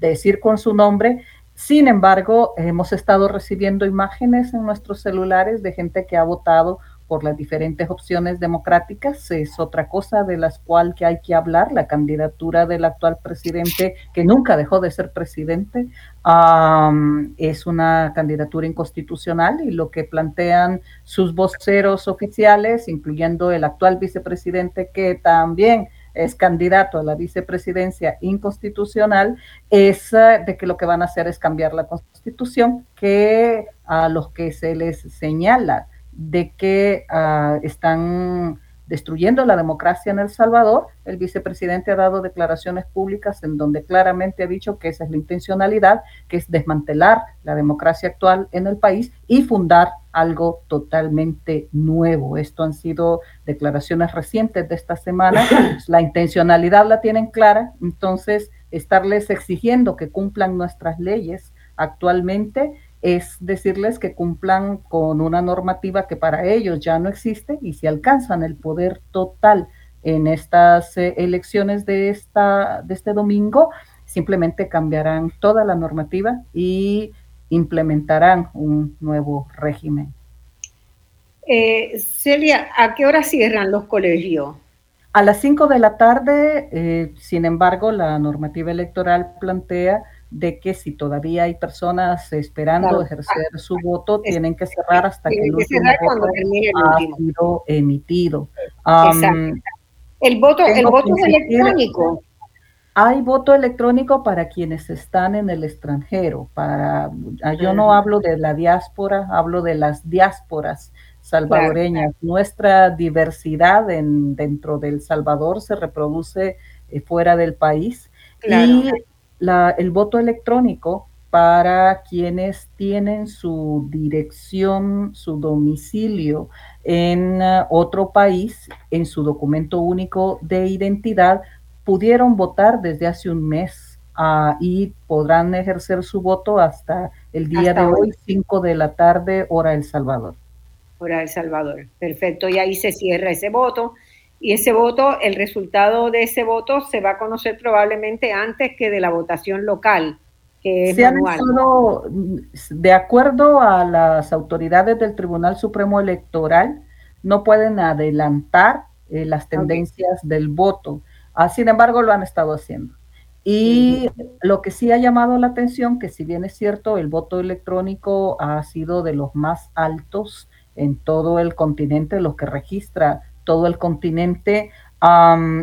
decir con su nombre sin embargo, hemos estado recibiendo imágenes en nuestros celulares de gente que ha votado por las diferentes opciones democráticas. Es otra cosa de las cual que hay que hablar. La candidatura del actual presidente, que nunca dejó de ser presidente, es una candidatura inconstitucional y lo que plantean sus voceros oficiales, incluyendo el actual vicepresidente, que también es candidato a la vicepresidencia inconstitucional, es de que lo que van a hacer es cambiar la constitución, que a los que se les señala de que uh, están destruyendo la democracia en El Salvador. El vicepresidente ha dado declaraciones públicas en donde claramente ha dicho que esa es la intencionalidad, que es desmantelar la democracia actual en el país y fundar algo totalmente nuevo. Esto han sido declaraciones recientes de esta semana. *laughs* La intencionalidad la tienen clara, entonces estarles exigiendo que cumplan nuestras leyes actualmente es decirles que cumplan con una normativa que para ellos ya no existe y si alcanzan el poder total en estas eh, elecciones de, esta, de este domingo, simplemente cambiarán toda la normativa y implementarán un nuevo régimen. Eh, Celia, ¿a qué hora cierran los colegios? A las 5 de la tarde, eh, sin embargo, la normativa electoral plantea de que si todavía hay personas esperando ejercer su voto, tienen que cerrar hasta que el último voto ha sido emitido. el voto, el voto es electrónico. Hay voto electrónico para quienes están en el extranjero. Para, ah, yo no hablo de la diáspora, hablo de las diásporas salvadoreñas. Nuestra diversidad en, dentro del Salvador se reproduce eh, fuera del país. Y el voto electrónico para quienes tienen su dirección, su domicilio en uh, otro país, en su documento único de identidad, pudieron votar desde hace un mes uh, y podrán ejercer su voto hasta el día de hoy, 5 de la tarde, hora El Salvador. Hora El Salvador, perfecto. Y ahí se cierra ese voto y ese voto, el resultado de ese voto se va a conocer probablemente antes que de la votación local, que es se manual. de acuerdo a las autoridades del Tribunal Supremo Electoral, no pueden adelantar eh, las tendencias del voto. Ah, sin embargo, lo han estado haciendo. Y lo que sí ha llamado la atención, que si bien es cierto, el voto electrónico ha sido de los más altos en todo el continente, lo que registra todo el continente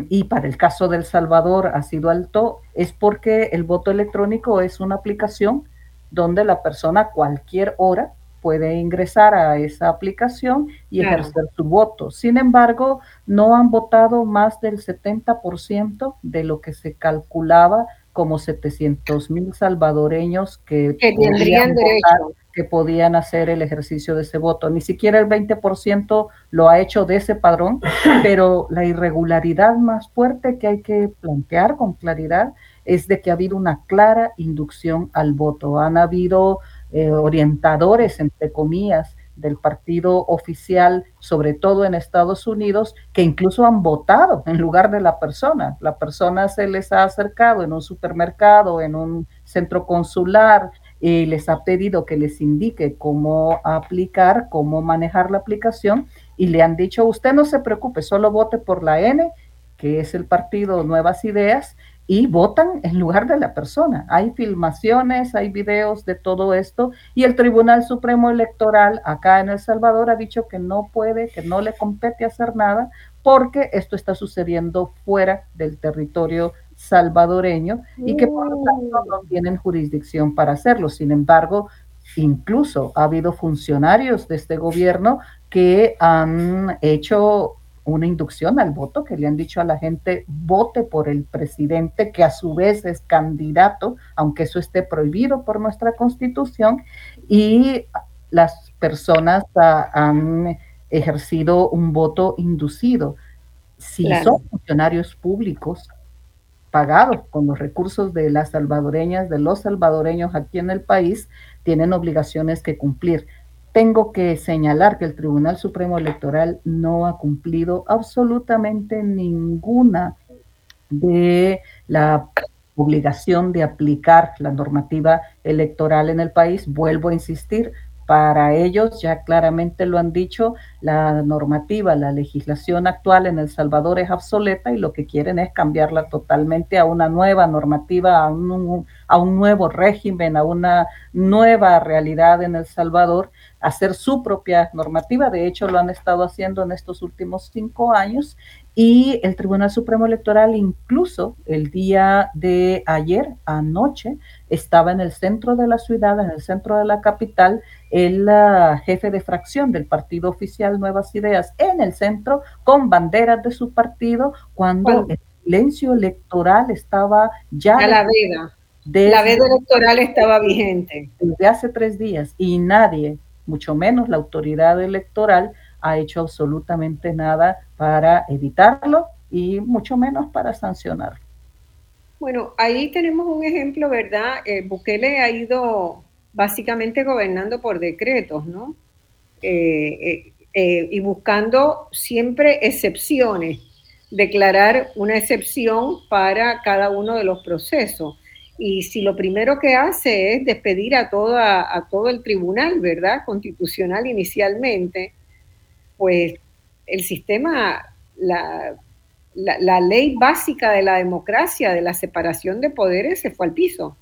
y para el caso del Salvador ha sido alto, es porque el voto electrónico es una aplicación donde la persona a cualquier hora puede ingresar a esa aplicación y ejercer su voto. Sin embargo, no han votado más del 70% de lo que se calculaba como 700 mil salvadoreños que, tendrían derecho que podían hacer el ejercicio de ese voto. Ni siquiera el 20% lo ha hecho de ese padrón, *laughs* pero la irregularidad más fuerte que hay que plantear con claridad es de que ha habido una clara inducción al voto. Han habido eh, orientadores, entre comillas, del partido oficial, sobre todo en Estados Unidos, que incluso han votado en lugar de la persona. La persona se les ha acercado en un supermercado, en un centro consular, y les ha pedido que les indique cómo aplicar, cómo manejar la aplicación, y le han dicho, usted no se preocupe, solo vote por la N, que es el partido Nuevas Ideas, y votan en lugar de la persona. Hay filmaciones, hay videos de todo esto y el Tribunal Supremo Electoral acá en El Salvador ha dicho que no puede, que no le compete hacer nada porque esto está sucediendo fuera del territorio salvadoreño y que por lo tanto no mm. tienen jurisdicción para hacerlo. Sin embargo, incluso ha habido funcionarios de este gobierno que han hecho una inducción al voto, que le han dicho a la gente vote por el presidente, que a su vez es candidato, aunque eso esté prohibido por nuestra constitución, y las personas ah, han ejercido un voto inducido. Si son funcionarios públicos pagados con los recursos de las salvadoreñas, de los salvadoreños aquí en el país, tienen obligaciones que cumplir tengo que señalar que el Tribunal Supremo Electoral no ha cumplido absolutamente ninguna de la obligación de aplicar la normativa electoral en el país. Vuelvo a insistir, para ellos, ya claramente lo han dicho, la normativa, la legislación actual en El Salvador es obsoleta y lo que quieren es cambiarla totalmente a una nueva normativa, a un, nuevo régimen, a una nueva realidad en El Salvador, hacer su propia normativa. De hecho, lo han estado haciendo en estos últimos cinco años y el Tribunal Supremo Electoral incluso el día de ayer, anoche, estaba en el centro de la ciudad, en el centro de la capital, el uh, jefe de fracción del partido oficial Nuevas Ideas en el centro con banderas de su partido cuando el silencio electoral estaba ya... A la veda. la veda electoral estaba vigente. Desde hace tres días y nadie, mucho menos la autoridad electoral, ha hecho absolutamente nada para evitarlo y mucho menos para sancionarlo. Bueno, ahí tenemos un ejemplo, ¿verdad? Eh, Bukele ha ido básicamente gobernando por decretos, ¿no? Eh, eh, y buscando siempre excepciones, declarar una excepción para cada uno de los procesos. Y si lo primero que hace es despedir a, toda, a todo el tribunal, ¿verdad? Constitucional inicialmente, pues el sistema, la, la, ley básica de la democracia, de la separación de poderes, se fue al piso.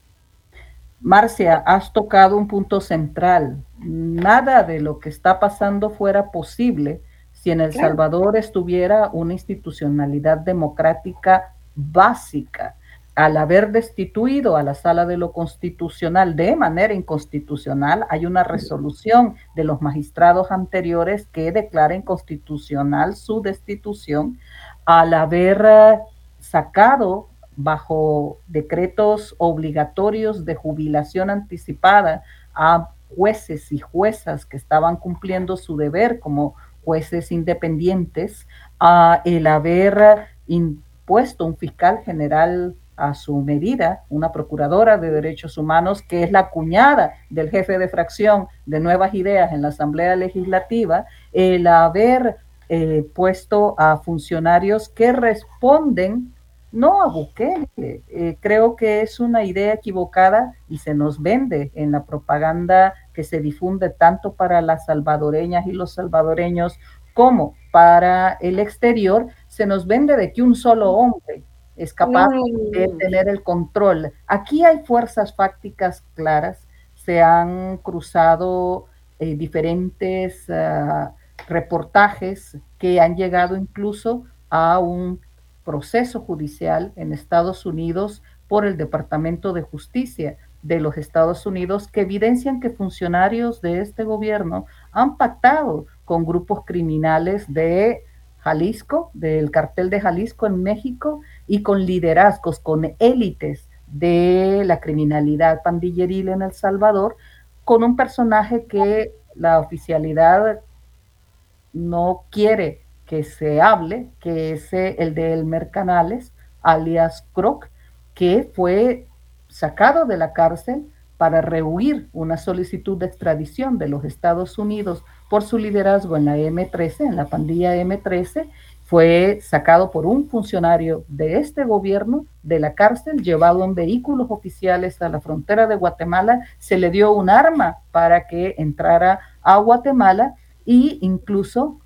Marcia, has tocado un punto central. Nada de lo que está pasando fuera posible si en El Salvador estuviera una institucionalidad democrática básica al haber destituido a la sala de lo constitucional de manera inconstitucional, hay una resolución de los magistrados anteriores que declara inconstitucional su destitución al haber eh, sacado bajo decretos obligatorios de jubilación anticipada a jueces y juezas que estaban cumpliendo su deber como jueces independientes, a el haber impuesto un fiscal general a su medida una procuradora de derechos humanos que es la cuñada del jefe de fracción de Nuevas Ideas en la Asamblea Legislativa, el haber eh, puesto a funcionarios que responden no a Bukele. Eh, creo que es una idea equivocada y se nos vende en la propaganda que se difunde tanto para las salvadoreñas y los salvadoreños como para el exterior, se nos vende de que un solo hombre es capaz de tener el control. Aquí hay fuerzas fácticas claras, se han cruzado eh, diferentes ah, reportajes que han llegado incluso a un proceso judicial en Estados Unidos por el Departamento de Justicia de los Estados Unidos que evidencian que funcionarios de este gobierno han pactado con grupos criminales de Jalisco, del cartel de Jalisco en México, y con liderazgos, con élites de la criminalidad pandilleril en El Salvador, con un personaje que la oficialidad no quiere que se hable, que es el de Elmer Canales, alias Croc, que fue sacado de la cárcel para rehuir una solicitud de extradición de los Estados Unidos por su liderazgo en la M13, en la pandilla M13, fue sacado por un funcionario de este gobierno de la cárcel, llevado en vehículos oficiales a la frontera de Guatemala, se le dio un arma para que entrara a Guatemala e incluso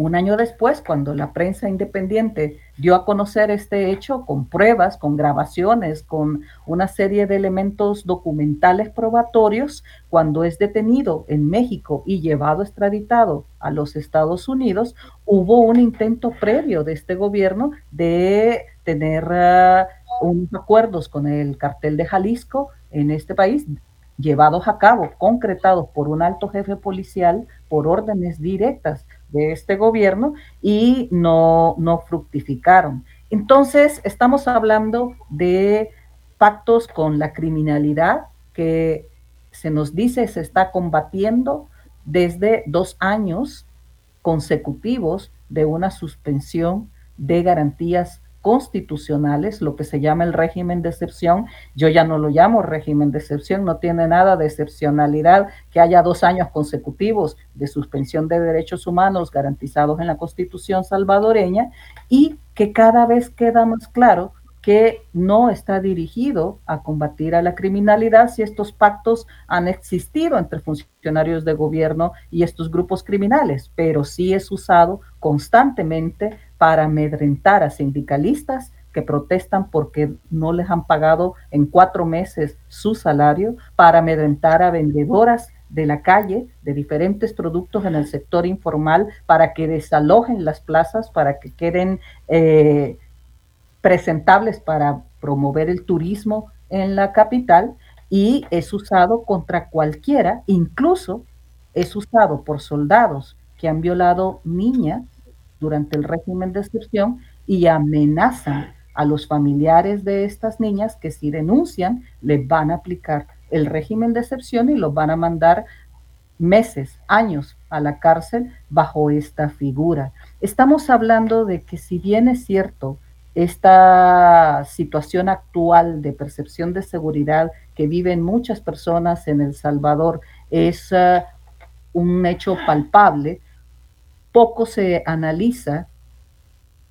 un año después, cuando la prensa independiente dio a conocer este hecho con pruebas, con grabaciones, con una serie de elementos documentales probatorios, cuando es detenido en México y llevado extraditado a los Estados Unidos, hubo un intento previo de este gobierno de tener uh, unos acuerdos con el cartel de Jalisco en este país, llevados a cabo, concretados por un alto jefe policial por órdenes directas de este gobierno y no, no fructificaron. Entonces, estamos hablando de pactos con la criminalidad que se nos dice se está combatiendo desde dos años consecutivos de una suspensión de garantías constitucionales, lo que se llama el régimen de excepción. Yo ya no lo llamo régimen de excepción, no tiene nada de excepcionalidad que haya dos años consecutivos de suspensión de derechos humanos garantizados en la constitución salvadoreña y que cada vez queda más claro que no está dirigido a combatir a la criminalidad si estos pactos han existido entre funcionarios de gobierno y estos grupos criminales, pero sí es usado constantemente para amedrentar a sindicalistas que protestan porque no les han pagado en cuatro meses su salario, para amedrentar a vendedoras de la calle de diferentes productos en el sector informal para que desalojen las plazas, para que queden eh, presentables para promover el turismo en la capital y es usado contra cualquiera, incluso es usado por soldados que han violado niñas durante el régimen de excepción y amenazan a los familiares de estas niñas que si denuncian les van a aplicar el régimen de excepción y los van a mandar meses, años a la cárcel bajo esta figura. Estamos hablando de que si bien es cierto, esta situación actual de percepción de seguridad que viven muchas personas en El Salvador es uh, un hecho palpable, poco se analiza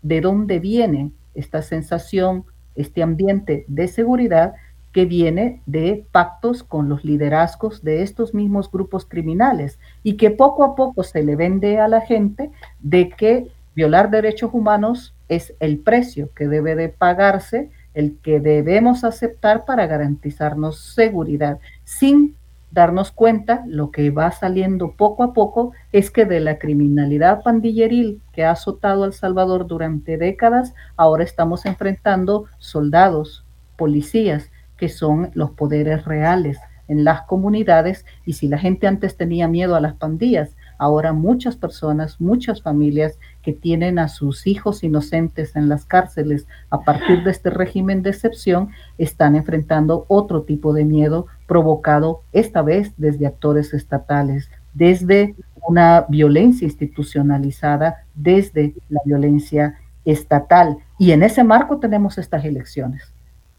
de dónde viene esta sensación, este ambiente de seguridad que viene de pactos con los liderazgos de estos mismos grupos criminales y que poco a poco se le vende a la gente de que violar derechos humanos es el precio que debe de pagarse, el que debemos aceptar para garantizarnos seguridad, sin darnos cuenta, lo que va saliendo poco a poco es que de la criminalidad pandilleril que ha azotado a El Salvador durante décadas, ahora estamos enfrentando soldados, policías, que son los poderes reales en las comunidades y si la gente antes tenía miedo a las pandillas, ahora muchas personas, muchas familias que tienen a sus hijos inocentes en las cárceles a partir de este régimen de excepción están enfrentando otro tipo de miedo provocado esta vez desde actores estatales, desde una violencia institucionalizada, desde la violencia estatal. Y en ese marco tenemos estas elecciones.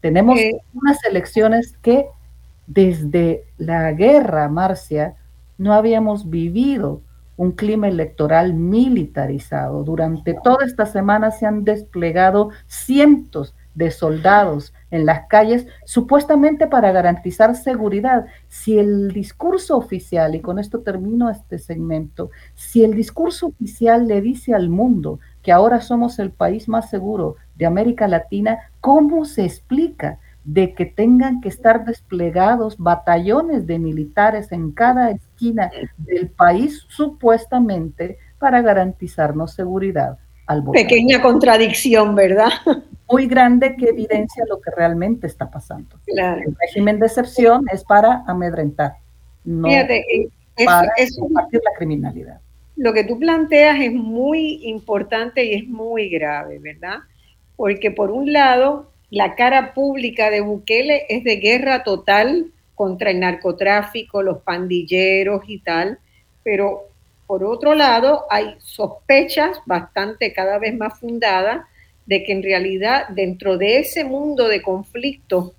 Tenemos eh, unas elecciones que desde la guerra, Marcia, no habíamos vivido un clima electoral militarizado. Durante toda esta semana se han desplegado cientos de soldados en las calles, supuestamente para garantizar seguridad. Si el discurso oficial, y con esto termino este segmento, si el discurso oficial le dice al mundo que ahora somos el país más seguro de América Latina, ¿cómo se explica de que tengan que estar desplegados batallones de militares en cada esquina del país supuestamente para garantizarnos seguridad al votar. Pequeña contradicción, ¿verdad? *laughs* Muy grande que evidencia lo que realmente está pasando. El régimen de excepción es para amedrentar, no eh, para combatir la criminalidad. Lo que tú planteas es muy importante y es muy grave, ¿verdad? Porque por un lado la cara pública de Bukele es de guerra total contra el narcotráfico, los pandilleros y tal, pero por otro lado hay sospechas bastante cada vez más fundadas de que en realidad dentro de ese mundo de conflictos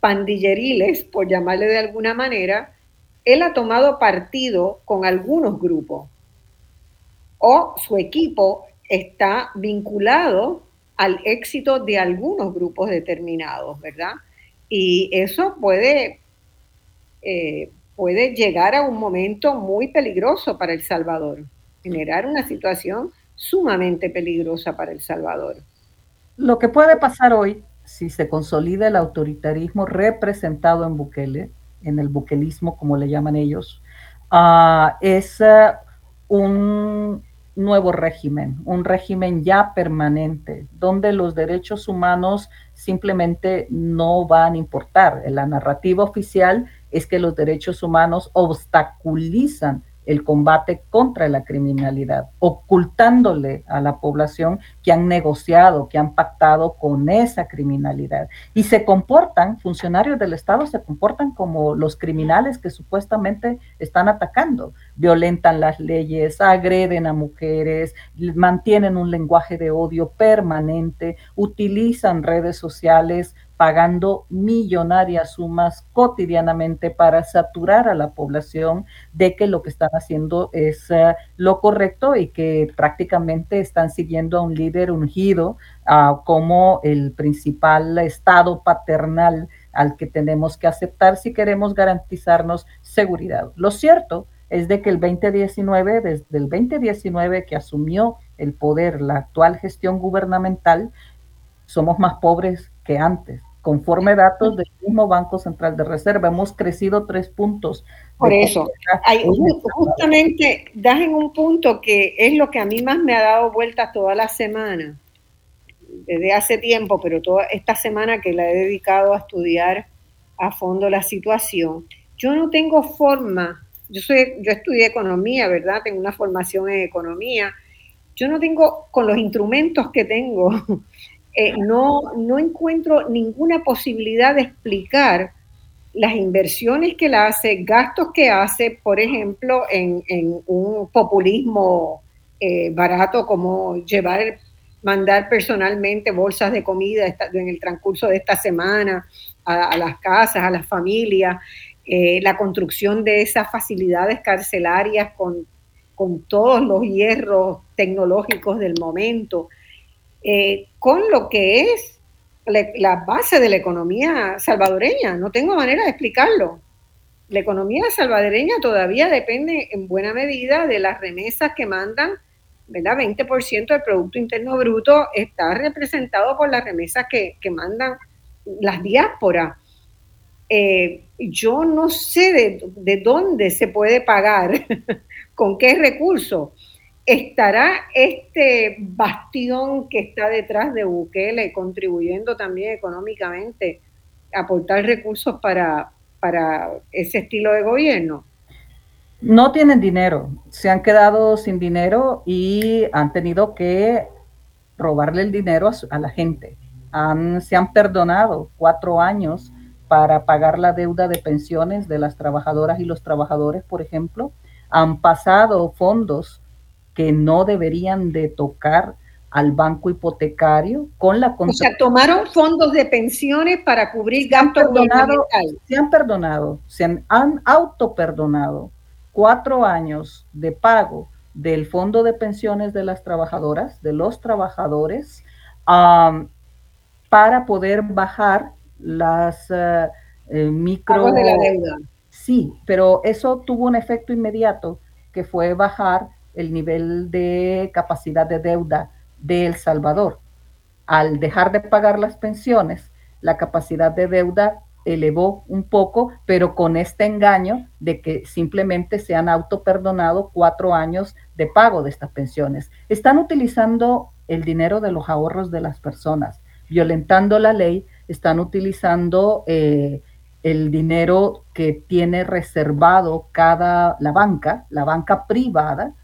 pandilleriles, por llamarle de alguna manera, él ha tomado partido con algunos grupos. O su equipo está vinculado al éxito de algunos grupos determinados, ¿verdad? Y eso puede, eh, puede llegar a un momento muy peligroso para El Salvador, generar una situación sumamente peligrosa para El Salvador. Lo que puede pasar hoy, si se consolida el autoritarismo representado en Bukele, en el buquelismo como le llaman ellos, uh, es uh, un nuevo régimen, un régimen ya permanente, donde los derechos humanos simplemente no van a importar. La narrativa oficial es que los derechos humanos obstaculizan el combate contra la criminalidad, ocultándole a la población que han negociado, que han pactado con esa criminalidad. Y se comportan, funcionarios del Estado se comportan como los criminales que supuestamente están atacando. Violentan las leyes, agreden a mujeres, mantienen un lenguaje de odio permanente, utilizan redes sociales pagando millonarias sumas cotidianamente para saturar a la población de que lo que están haciendo es uh, lo correcto y que prácticamente están siguiendo a un líder ungido uh, como el principal estado paternal al que tenemos que aceptar si queremos garantizarnos seguridad. Lo cierto es de que el 2019, desde el 2019 que asumió el poder la actual gestión gubernamental, somos más pobres que antes conforme datos del mismo Banco Central de Reserva. Hemos crecido tres puntos. Por eso, hay, justamente das en un punto que es lo que a mí más me ha dado vueltas toda la semana, desde hace tiempo, pero toda esta semana que la he dedicado a estudiar a fondo la situación. Yo no tengo forma, yo, soy, yo estudié economía, ¿verdad? Tengo una formación en economía. Yo no tengo, con los instrumentos que tengo, *laughs* Eh, no, no encuentro ninguna posibilidad de explicar las inversiones que él hace, gastos que hace, por ejemplo, en, un populismo eh, barato como llevar, mandar personalmente bolsas de comida en el transcurso de esta semana a, las casas, a las familias, eh, la construcción de esas facilidades carcelarias con, con todos los hierros tecnológicos del momento. Eh, con lo que es la base de la economía salvadoreña. No tengo manera de explicarlo. La economía salvadoreña todavía depende en buena medida de las remesas que mandan, ¿verdad? 20% del Producto Interno Bruto está representado por las remesas que, mandan las diásporas. Eh, yo no sé de, de, dónde se puede pagar, *laughs* con qué recursos. ¿Estará este bastión que está detrás de Bukele contribuyendo también económicamente a aportar recursos para, para ese estilo de gobierno? No tienen dinero, se han quedado sin dinero y han tenido que robarle el dinero a, la gente. se han perdonado cuatro años para pagar la deuda de pensiones de las trabajadoras y los trabajadores, por ejemplo. Han pasado fondos que no deberían de tocar al banco hipotecario con la O sea, tomaron fondos de pensiones para cubrir gastos gubernamentales. Se han perdonado, se han, han autoperdonado cuatro años de pago del fondo de pensiones de las trabajadoras, de los trabajadores, para poder bajar las uh, micro... De la deuda. Sí, pero eso tuvo un efecto inmediato, que fue bajar el nivel de capacidad de deuda de El Salvador. Al dejar de pagar las pensiones, la capacidad de deuda elevó un poco, pero con este engaño de que simplemente se han autoperdonado cuatro años de pago de estas pensiones. Están utilizando el dinero de los ahorros de las personas, violentando la ley, están utilizando eh, el dinero que tiene reservado cada la banca, la banca privada,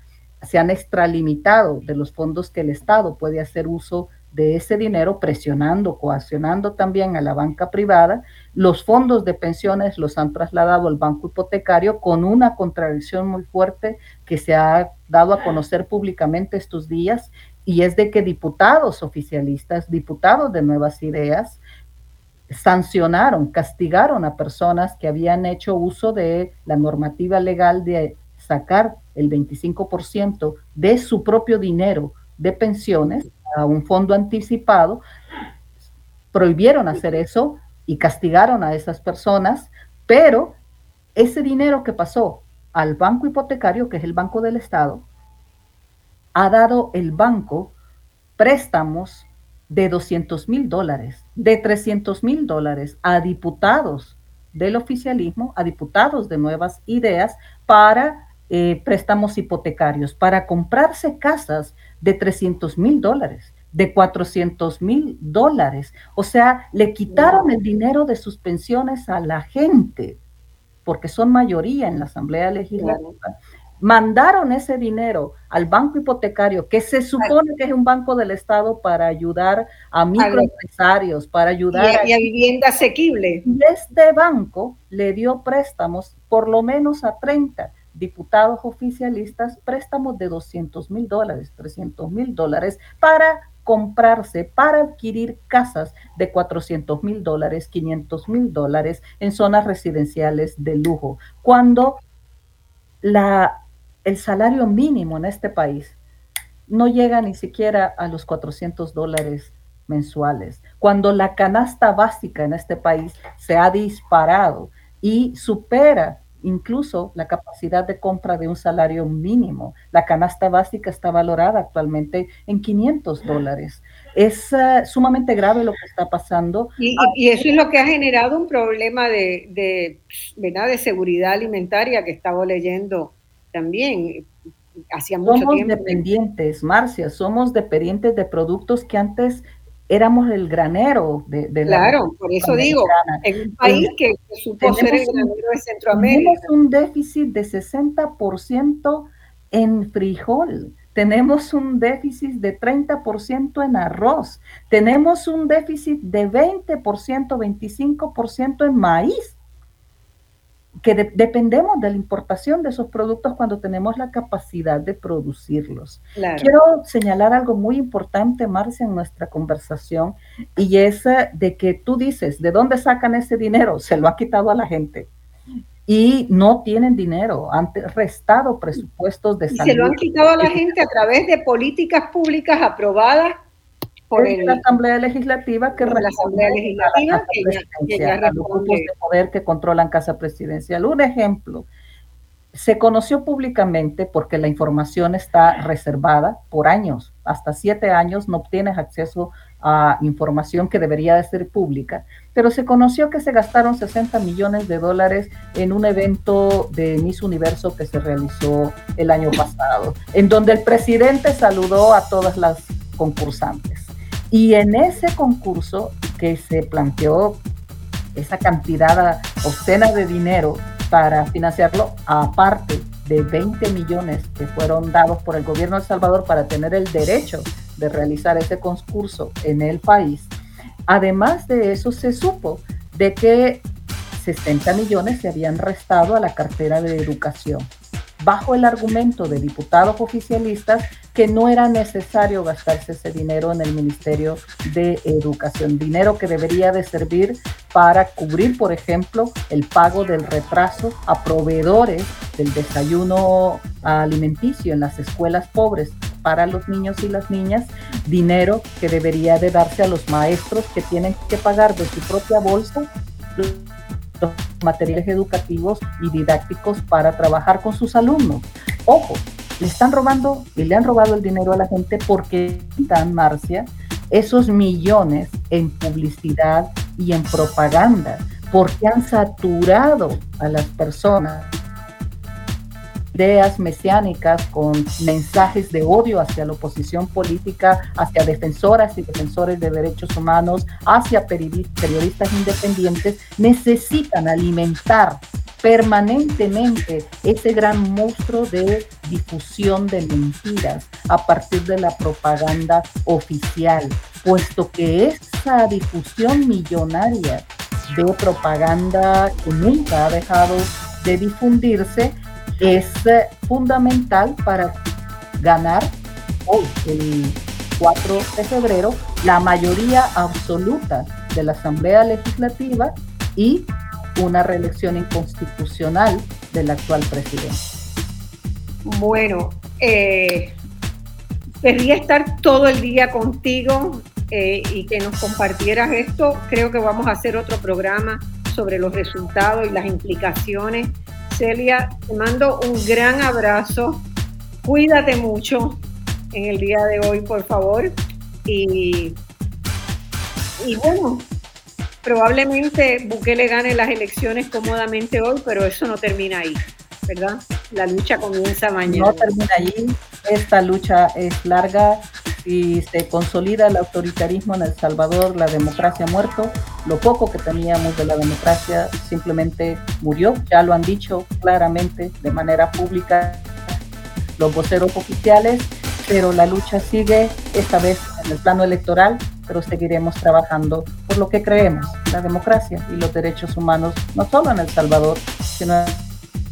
se han extralimitado de los fondos que el Estado puede hacer uso de ese dinero, presionando, coaccionando también a la banca privada. Los fondos de pensiones los han trasladado al banco hipotecario con una contradicción muy fuerte que se ha dado a conocer públicamente estos días y es de que diputados oficialistas, diputados de nuevas ideas, sancionaron, castigaron a personas que habían hecho uso de la normativa legal de sacar el 25% de su propio dinero de pensiones a un fondo anticipado, prohibieron hacer eso y castigaron a esas personas, pero ese dinero que pasó al banco hipotecario, que es el Banco del Estado, ha dado el banco préstamos de 200 mil dólares, de 300 mil dólares a diputados del oficialismo, a diputados de nuevas ideas para eh, préstamos hipotecarios, para comprarse casas de 300 mil dólares, de 400 mil dólares. O sea, le quitaron el dinero de sus pensiones a la gente, porque son mayoría en la Asamblea Legislativa. Mandaron ese dinero al banco hipotecario, que se supone que es un banco del Estado para ayudar a microempresarios, para ayudar y a, vivienda asequible. Y este banco le dio préstamos por lo menos a 30 diputados oficialistas, préstamos de 200 mil dólares, 300 mil dólares para comprarse, para adquirir casas de 400 mil dólares, 500 mil dólares en zonas residenciales de lujo, cuando la el salario mínimo en este país no llega ni siquiera a los 400 dólares mensuales, cuando la canasta básica en este país se ha disparado y supera incluso la capacidad de compra de un salario mínimo. La canasta básica está valorada actualmente en 500 dólares. Es eh, sumamente grave lo que está pasando. Y, y, eso es lo que ha generado un problema de, de, de seguridad alimentaria que estaba leyendo también hacía mucho somos dependientes, Marcia, somos dependientes de productos que antes éramos el granero de, de Claro, por eso digo, en un país que, supo ser el granero de Centroamérica. Tenemos un déficit de 60% en frijol, tenemos un déficit de 30% en arroz, tenemos un déficit de 20%, 25% en maíz que dependemos de la importación de esos productos cuando tenemos la capacidad de producirlos. Quiero señalar algo muy importante, Marcia, en nuestra conversación, y es eh, de que tú dices, ¿de dónde sacan ese dinero? Se lo ha quitado a la gente. Y no tienen dinero, han restado presupuestos de salud. Y se lo han quitado a la gente a través de políticas públicas aprobadas por la Asamblea Legislativa que la Asamblea Legislativa los grupos de poder que controlan Casa Presidencial. Un ejemplo, se conoció públicamente porque la información está reservada por años, hasta siete años no obtienes acceso a información que debería de ser pública, pero se conoció que se gastaron 60 millones de dólares en un evento de Miss Universo que se realizó el año pasado, en donde el presidente saludó a todas las concursantes. Y en ese concurso que se planteó esa cantidad obscena de dinero para financiarlo, aparte de 20 millones que fueron dados por el gobierno de El Salvador para tener el derecho de realizar ese concurso en el país. Además de eso, se supo de que 60 millones se habían restado a la cartera de educación bajo el argumento de diputados oficialistas que no era necesario gastarse ese dinero en el Ministerio de Educación, dinero que debería de servir para cubrir, por ejemplo, el pago del retraso a proveedores del desayuno alimenticio en las escuelas pobres para los niños y las niñas, dinero que debería de darse a los maestros que tienen que pagar de su propia bolsa los materiales educativos y didácticos para trabajar con sus alumnos. Ojo, le están robando y le han robado el dinero a la gente porque dan, Marcia, esos millones en publicidad y en propaganda, porque han saturado a las personas ideas mesiánicas, con mensajes de odio hacia la oposición política, hacia defensoras y defensores de derechos humanos, hacia periodistas independientes, necesitan alimentar permanentemente ese gran monstruo de difusión de mentiras a partir de la propaganda oficial. puesto que esa difusión millonaria de propaganda que nunca ha dejado de difundirse es eh, fundamental para ganar hoy, el 4 de febrero, la mayoría absoluta de la Asamblea Legislativa y una reelección inconstitucional del actual presidente. Bueno, eh, querría estar todo el día contigo eh, y que nos compartieras esto. Creo que vamos a hacer otro programa sobre los resultados y las implicaciones. Celia, te mando un gran abrazo. Cuídate mucho en el día de hoy, por favor. Y, bueno, probablemente Bukele gane las elecciones cómodamente hoy, pero eso no termina ahí, ¿verdad? La lucha comienza mañana. No termina ahí, esta lucha es larga y se consolida el autoritarismo en El Salvador, la democracia ha muerto, lo poco que teníamos de la democracia simplemente murió, ya lo han dicho claramente de manera pública los voceros oficiales pero la lucha sigue, esta vez en el plano electoral, pero seguiremos trabajando por lo que creemos, la democracia y los derechos humanos, no solo en El Salvador, sino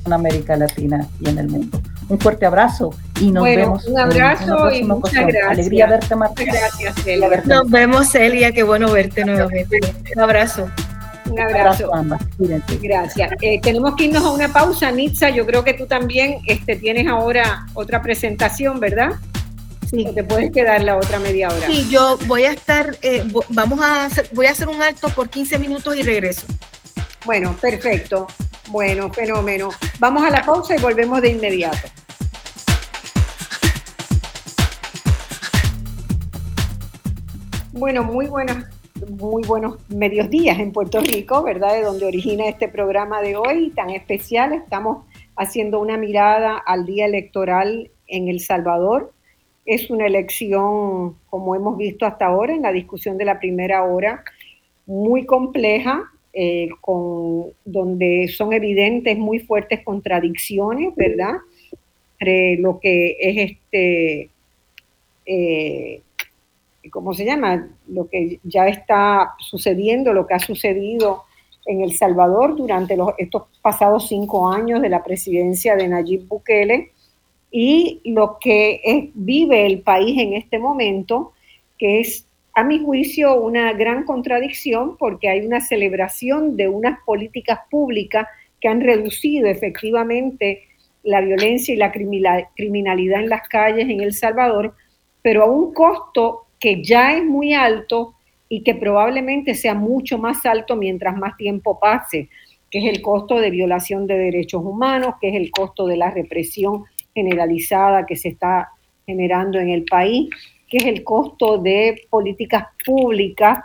en América Latina y en el mundo. Un fuerte abrazo y nos vemos. Un abrazo y muchas gracias. Alegría verte, Marta. Gracias, Celia. Nos vemos, Celia. Qué bueno verte nuevamente. Un abrazo. Un abrazo. Gracias. Eh, tenemos que irnos a una pausa, Nitza. Yo creo que tú también este, tienes ahora otra presentación, ¿verdad? Sí. te puedes quedar la otra media hora. Sí, yo voy a estar, eh, vamos a hacer, voy a hacer un alto por 15 minutos y regreso. Bueno, perfecto. Bueno, fenómeno. Vamos a la pausa y volvemos de inmediato. Bueno, muy buenas, muy buenos medios días en Puerto Rico, ¿verdad? De donde origina este programa de hoy tan especial. Estamos haciendo una mirada al día electoral en El Salvador, es una elección, como hemos visto hasta ahora en la discusión de la primera hora, muy compleja, eh, con, donde son evidentes muy fuertes contradicciones, ¿verdad? Entre lo que es este, eh, ¿cómo se llama? Lo que ya está sucediendo, lo que ha sucedido en El Salvador durante los, estos pasados cinco años de la presidencia de Nayib Bukele y lo que vive el país en este momento, que es, a mi juicio, una gran contradicción porque hay una celebración de unas políticas públicas que han reducido efectivamente la violencia y la criminalidad en las calles en El Salvador, pero a un costo que ya es muy alto y que probablemente sea mucho más alto mientras más tiempo pase, que es el costo de violación de derechos humanos, que es el costo de la represión generalizada que se está generando en el país, que es el costo de políticas públicas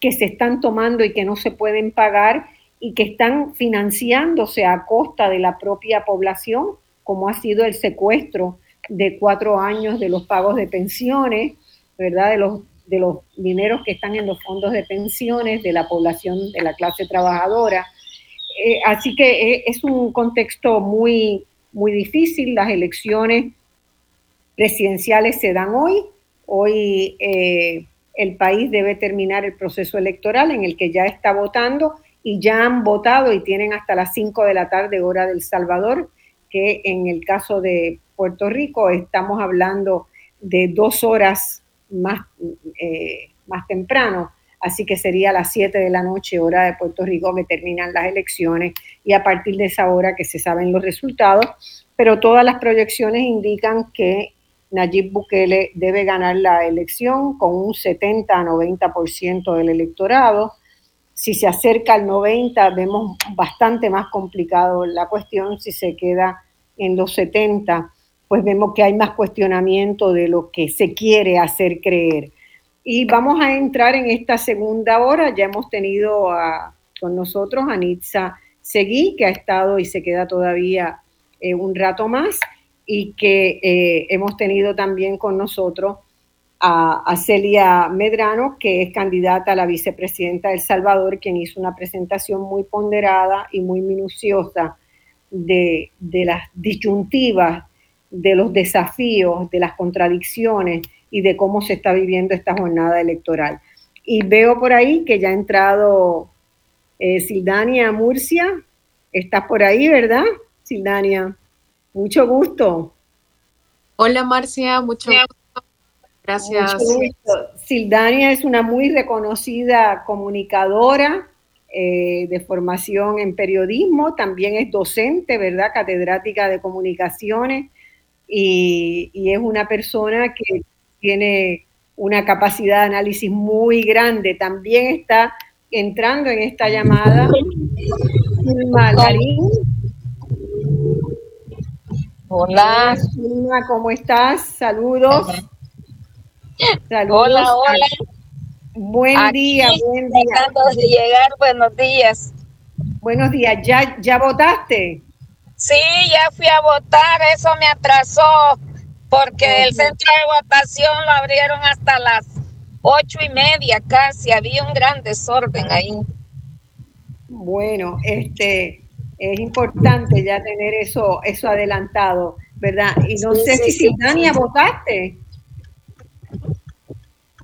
que se están tomando y que no se pueden pagar y que están financiándose a costa de la propia población, como ha sido el secuestro de cuatro años de los pagos de pensiones, ¿verdad? De los, de los dineros que están en los fondos de pensiones de la población de la clase trabajadora. Eh, así que eh, es un contexto muy muy difícil. Las elecciones presidenciales se dan hoy. Hoy eh, el país debe terminar el proceso electoral en el que ya está votando y ya han votado y tienen hasta las 5 de la tarde hora del Salvador, que en el caso de Puerto Rico estamos hablando de dos horas más, eh, más temprano así que sería a las 7 de la noche, hora de Puerto Rico, que terminan las elecciones y a partir de esa hora que se saben los resultados, pero todas las proyecciones indican que Nayib Bukele debe ganar la elección con un 70 a 90% del electorado. Si se acerca al 90, vemos bastante más complicado la cuestión. Si se queda en los 70, pues vemos que hay más cuestionamiento de lo que se quiere hacer creer. Y vamos a entrar en esta segunda hora. Ya hemos tenido con nosotros a Nitza Seguí, que ha estado y se queda todavía eh, un rato más, y que eh, hemos tenido también con nosotros a, Celia Medrano, que es candidata a la vicepresidenta de El Salvador, quien hizo una presentación muy ponderada y muy minuciosa de, de las disyuntivas de los desafíos, de las contradicciones y de cómo se está viviendo esta jornada electoral. Y veo por ahí que ya ha entrado eh, Sildania Murcia. Estás por ahí, ¿verdad, Sildania? Mucho gusto. Hola, Marcia, mucho gusto. Gracias. Sildania es una muy reconocida comunicadora eh, de formación en periodismo, también es docente, ¿verdad? Catedrática de comunicaciones y, y es una persona que tiene una capacidad de análisis muy grande. También está entrando en esta llamada Hola. Hola, ¿cómo estás? Saludos. Saludos. Hola, hola. Buen día, buen día. de llegar, buenos días. Buenos días. ¿Ya, ¿Ya votaste? Sí, ya fui a votar, eso me atrasó porque el centro de votación lo abrieron hasta las ocho y media casi, había un gran desorden ahí. Bueno, este es importante ya tener eso, eso adelantado, ¿verdad? Y no sé si sí, Dania votaste.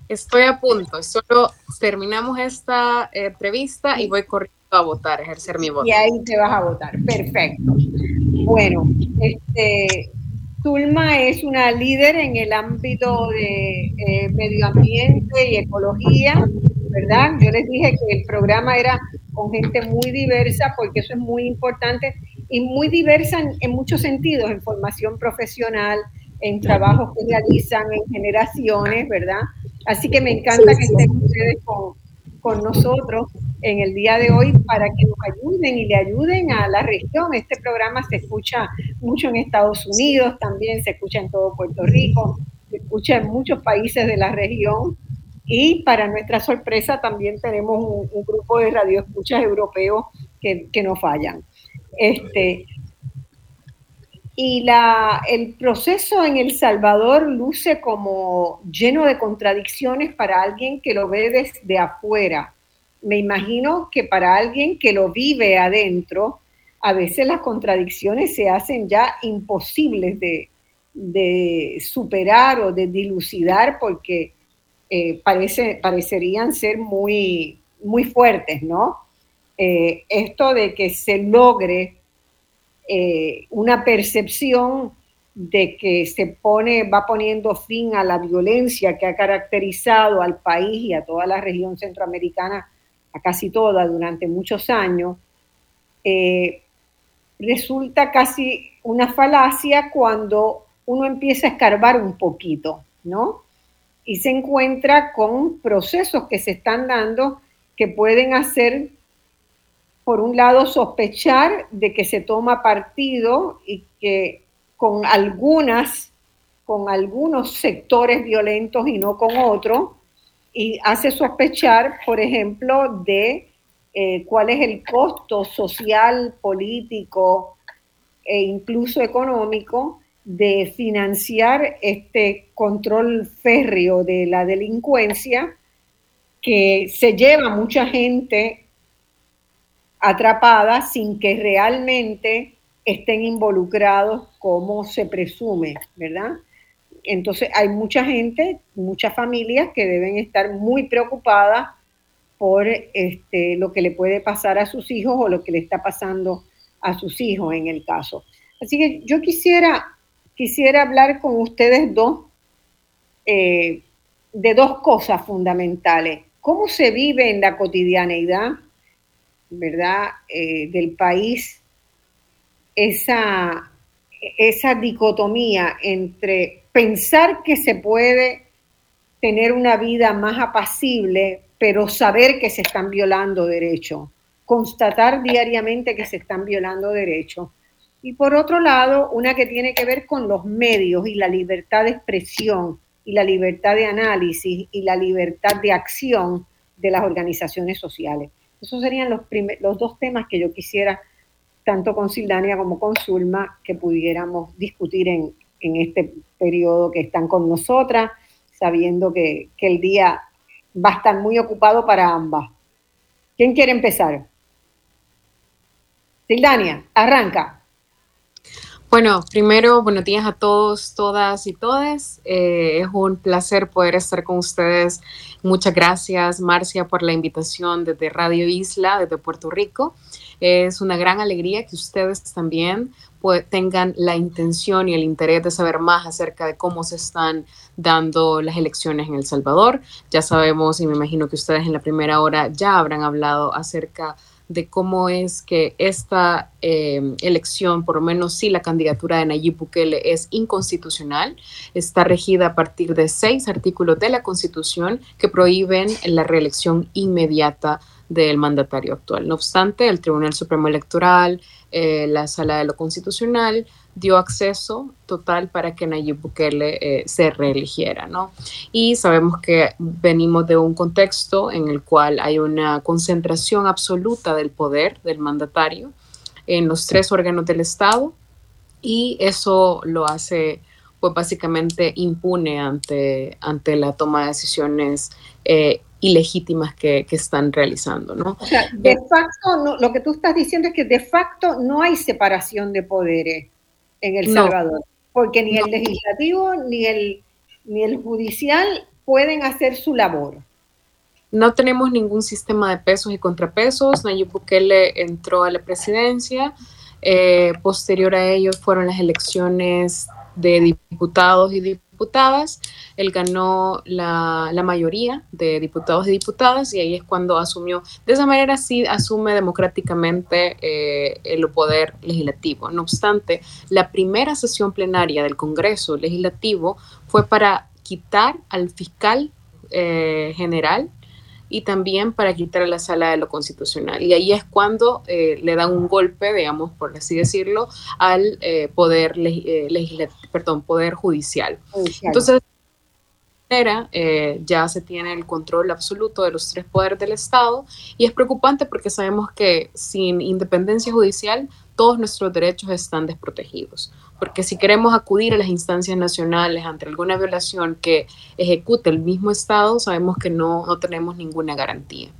Estoy a punto, solo terminamos esta entrevista y voy corriendo a votar, ejercer mi voto. Y ahí te vas a votar, perfecto. Bueno, este, Zulma es una líder en el ámbito de eh, medio ambiente y ecología, ¿verdad? Yo les dije que el programa era con gente muy diversa porque eso es muy importante y muy diversa en, muchos sentidos, en formación profesional, en trabajos que realizan, en generaciones, ¿verdad? Así que me encanta que estén ustedes con, con nosotros en el día de hoy para que nos ayuden y le ayuden a la región. Este programa se escucha mucho en Estados Unidos, también se escucha en todo Puerto Rico, se escucha en muchos países de la región y para nuestra sorpresa también tenemos un, grupo de radioescuchas europeos que, que nos fallan. Este, y la, el proceso en El Salvador luce como lleno de contradicciones para alguien que lo ve desde afuera me imagino que para alguien que lo vive adentro, a veces las contradicciones se hacen ya imposibles de, superar o de dilucidar porque eh, parece, parecerían ser muy, muy fuertes, ¿no? Eh, esto de que se logre eh, una percepción de que se pone, va poniendo fin a la violencia que ha caracterizado al país y a toda la región centroamericana casi toda durante muchos años, eh, resulta casi una falacia cuando uno empieza a escarbar un poquito, ¿no? Y se encuentra con procesos que se están dando que pueden hacer, por un lado, sospechar de que se toma partido y que con algunas, con algunos sectores violentos y no con otros, y hace sospechar, por ejemplo, de eh, cuál es el costo social, político e incluso económico de financiar este control férreo de la delincuencia que se lleva mucha gente atrapada sin que realmente estén involucrados como se presume, ¿verdad? entonces hay mucha gente, muchas familias que deben estar muy preocupadas por este, lo que le puede pasar a sus hijos o lo que le está pasando a sus hijos en el caso. Así que yo quisiera, quisiera hablar con ustedes dos eh, de dos cosas fundamentales. ¿Cómo se vive en la cotidianeidad, verdad, eh, del país esa, esa dicotomía entre pensar que se puede tener una vida más apacible, pero saber que se están violando derechos, constatar diariamente que se están violando derechos. Y por otro lado, una que tiene que ver con los medios y la libertad de expresión y la libertad de análisis y la libertad de acción de las organizaciones sociales. Esos serían los, los dos temas que yo quisiera, tanto con Sildania como con Zulma, que pudiéramos discutir en, en este periodo que están con nosotras, sabiendo que, el día va a estar muy ocupado para ambas. ¿Quién quiere empezar? Sildania, arranca. Bueno, primero, buenos días a todos, todas y todes. Eh, es un placer poder estar con ustedes. Muchas gracias, Marcia, por la invitación desde Radio Isla, desde Puerto Rico. Es una gran alegría que ustedes también tengan la intención y el interés de saber más acerca de cómo se están dando las elecciones en El Salvador. Ya sabemos y me imagino que ustedes en la primera hora ya habrán hablado acerca de de cómo es que esta eh, elección, por lo menos si la candidatura de Nayib Bukele es inconstitucional, está regida a partir de seis artículos de la Constitución que prohíben la reelección inmediata del mandatario actual. No obstante, el Tribunal Supremo Electoral, eh, la Sala de lo Constitucional, dio acceso total para que Nayib Bukele eh, se reeligiera, ¿no? Y sabemos que venimos de un contexto en el cual hay una concentración absoluta del poder del mandatario en los tres órganos del Estado y eso lo hace pues básicamente impune ante, ante la toma de decisiones eh, ilegítimas que, que, están realizando, ¿no? O sea, de facto, no, lo que tú estás diciendo es que de facto no hay separación de poderes en El Salvador, porque ni el legislativo ni el, ni el judicial pueden hacer su labor. No tenemos ningún sistema de pesos y contrapesos. Nayib Bukele entró a la presidencia. Eh, posterior a ello fueron las elecciones de diputados y diputadas. Él ganó la, mayoría de diputados y diputadas y ahí es cuando asumió, de esa manera sí asume democráticamente eh, el poder legislativo. No obstante, la primera sesión plenaria del Congreso Legislativo fue para quitar al fiscal eh, general y también para quitar la sala de lo constitucional. Y ahí es cuando eh, le dan un golpe, digamos, por así decirlo, al eh, poder, eh, perdón, poder judicial. Entonces, era, ya se tiene el control absoluto de los tres poderes del Estado y es preocupante porque sabemos que sin independencia judicial todos nuestros derechos están desprotegidos porque si queremos acudir a las instancias nacionales ante alguna violación que ejecute el mismo Estado, sabemos que no, no tenemos ninguna garantía.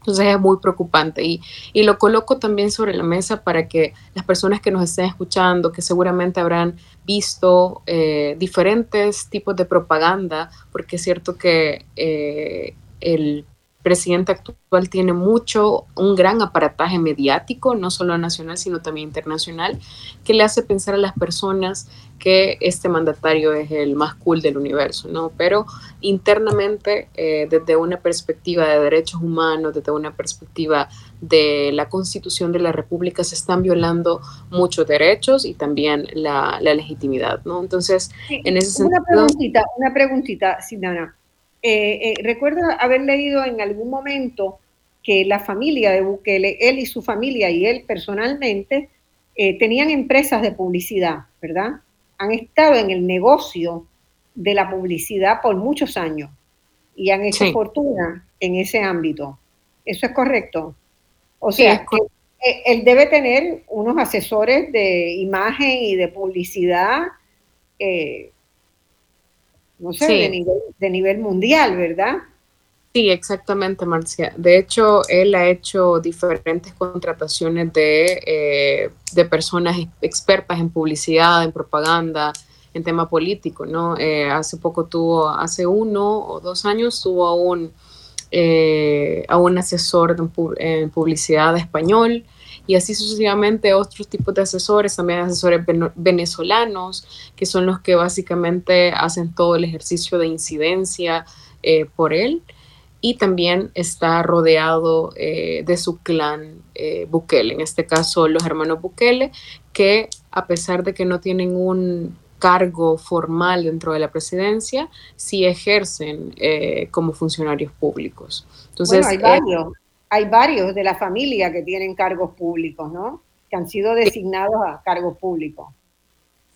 Entonces es muy preocupante y, y, lo coloco también sobre la mesa para que las personas que nos estén escuchando, que seguramente habrán visto eh, diferentes tipos de propaganda, porque es cierto que eh, el presidente actual tiene mucho, un gran aparataje mediático, no solo nacional, sino también internacional, que le hace pensar a las personas que este mandatario es el más cool del universo, ¿no? Pero internamente, eh, desde una perspectiva de derechos humanos, desde una perspectiva de la constitución de la República, se están violando muchos derechos y también la, legitimidad, ¿no? Entonces, en ese sentido... Una preguntita, una preguntita, Sinana. Eh, eh, recuerdo haber leído en algún momento que la familia de Bukele, él y su familia y él personalmente, eh, tenían empresas de publicidad, ¿verdad? Han estado en el negocio de la publicidad por muchos años y han hecho fortuna en ese ámbito. ¿Eso es correcto? O sea, él debe tener unos asesores de imagen y de publicidad no sé, de, nivel, mundial, ¿verdad? Sí, exactamente, Marcia. De hecho, él ha hecho diferentes contrataciones de, eh, de personas expertas en publicidad, en propaganda, en tema político, ¿no? Eh, hace poco tuvo, hace uno o dos años tuvo a un, eh, a un asesor en publicidad español, y así sucesivamente otros tipos de asesores, también asesores venezolanos, que son los que básicamente hacen todo el ejercicio de incidencia eh, por él. Y también está rodeado eh, de su clan eh, Bukele, en este caso los hermanos Bukele, que a pesar de que no tienen un cargo formal dentro de la presidencia, sí ejercen como funcionarios públicos. Entonces, hay varios hay varios de la familia que tienen cargos públicos, ¿no? Que han sido designados a cargos públicos.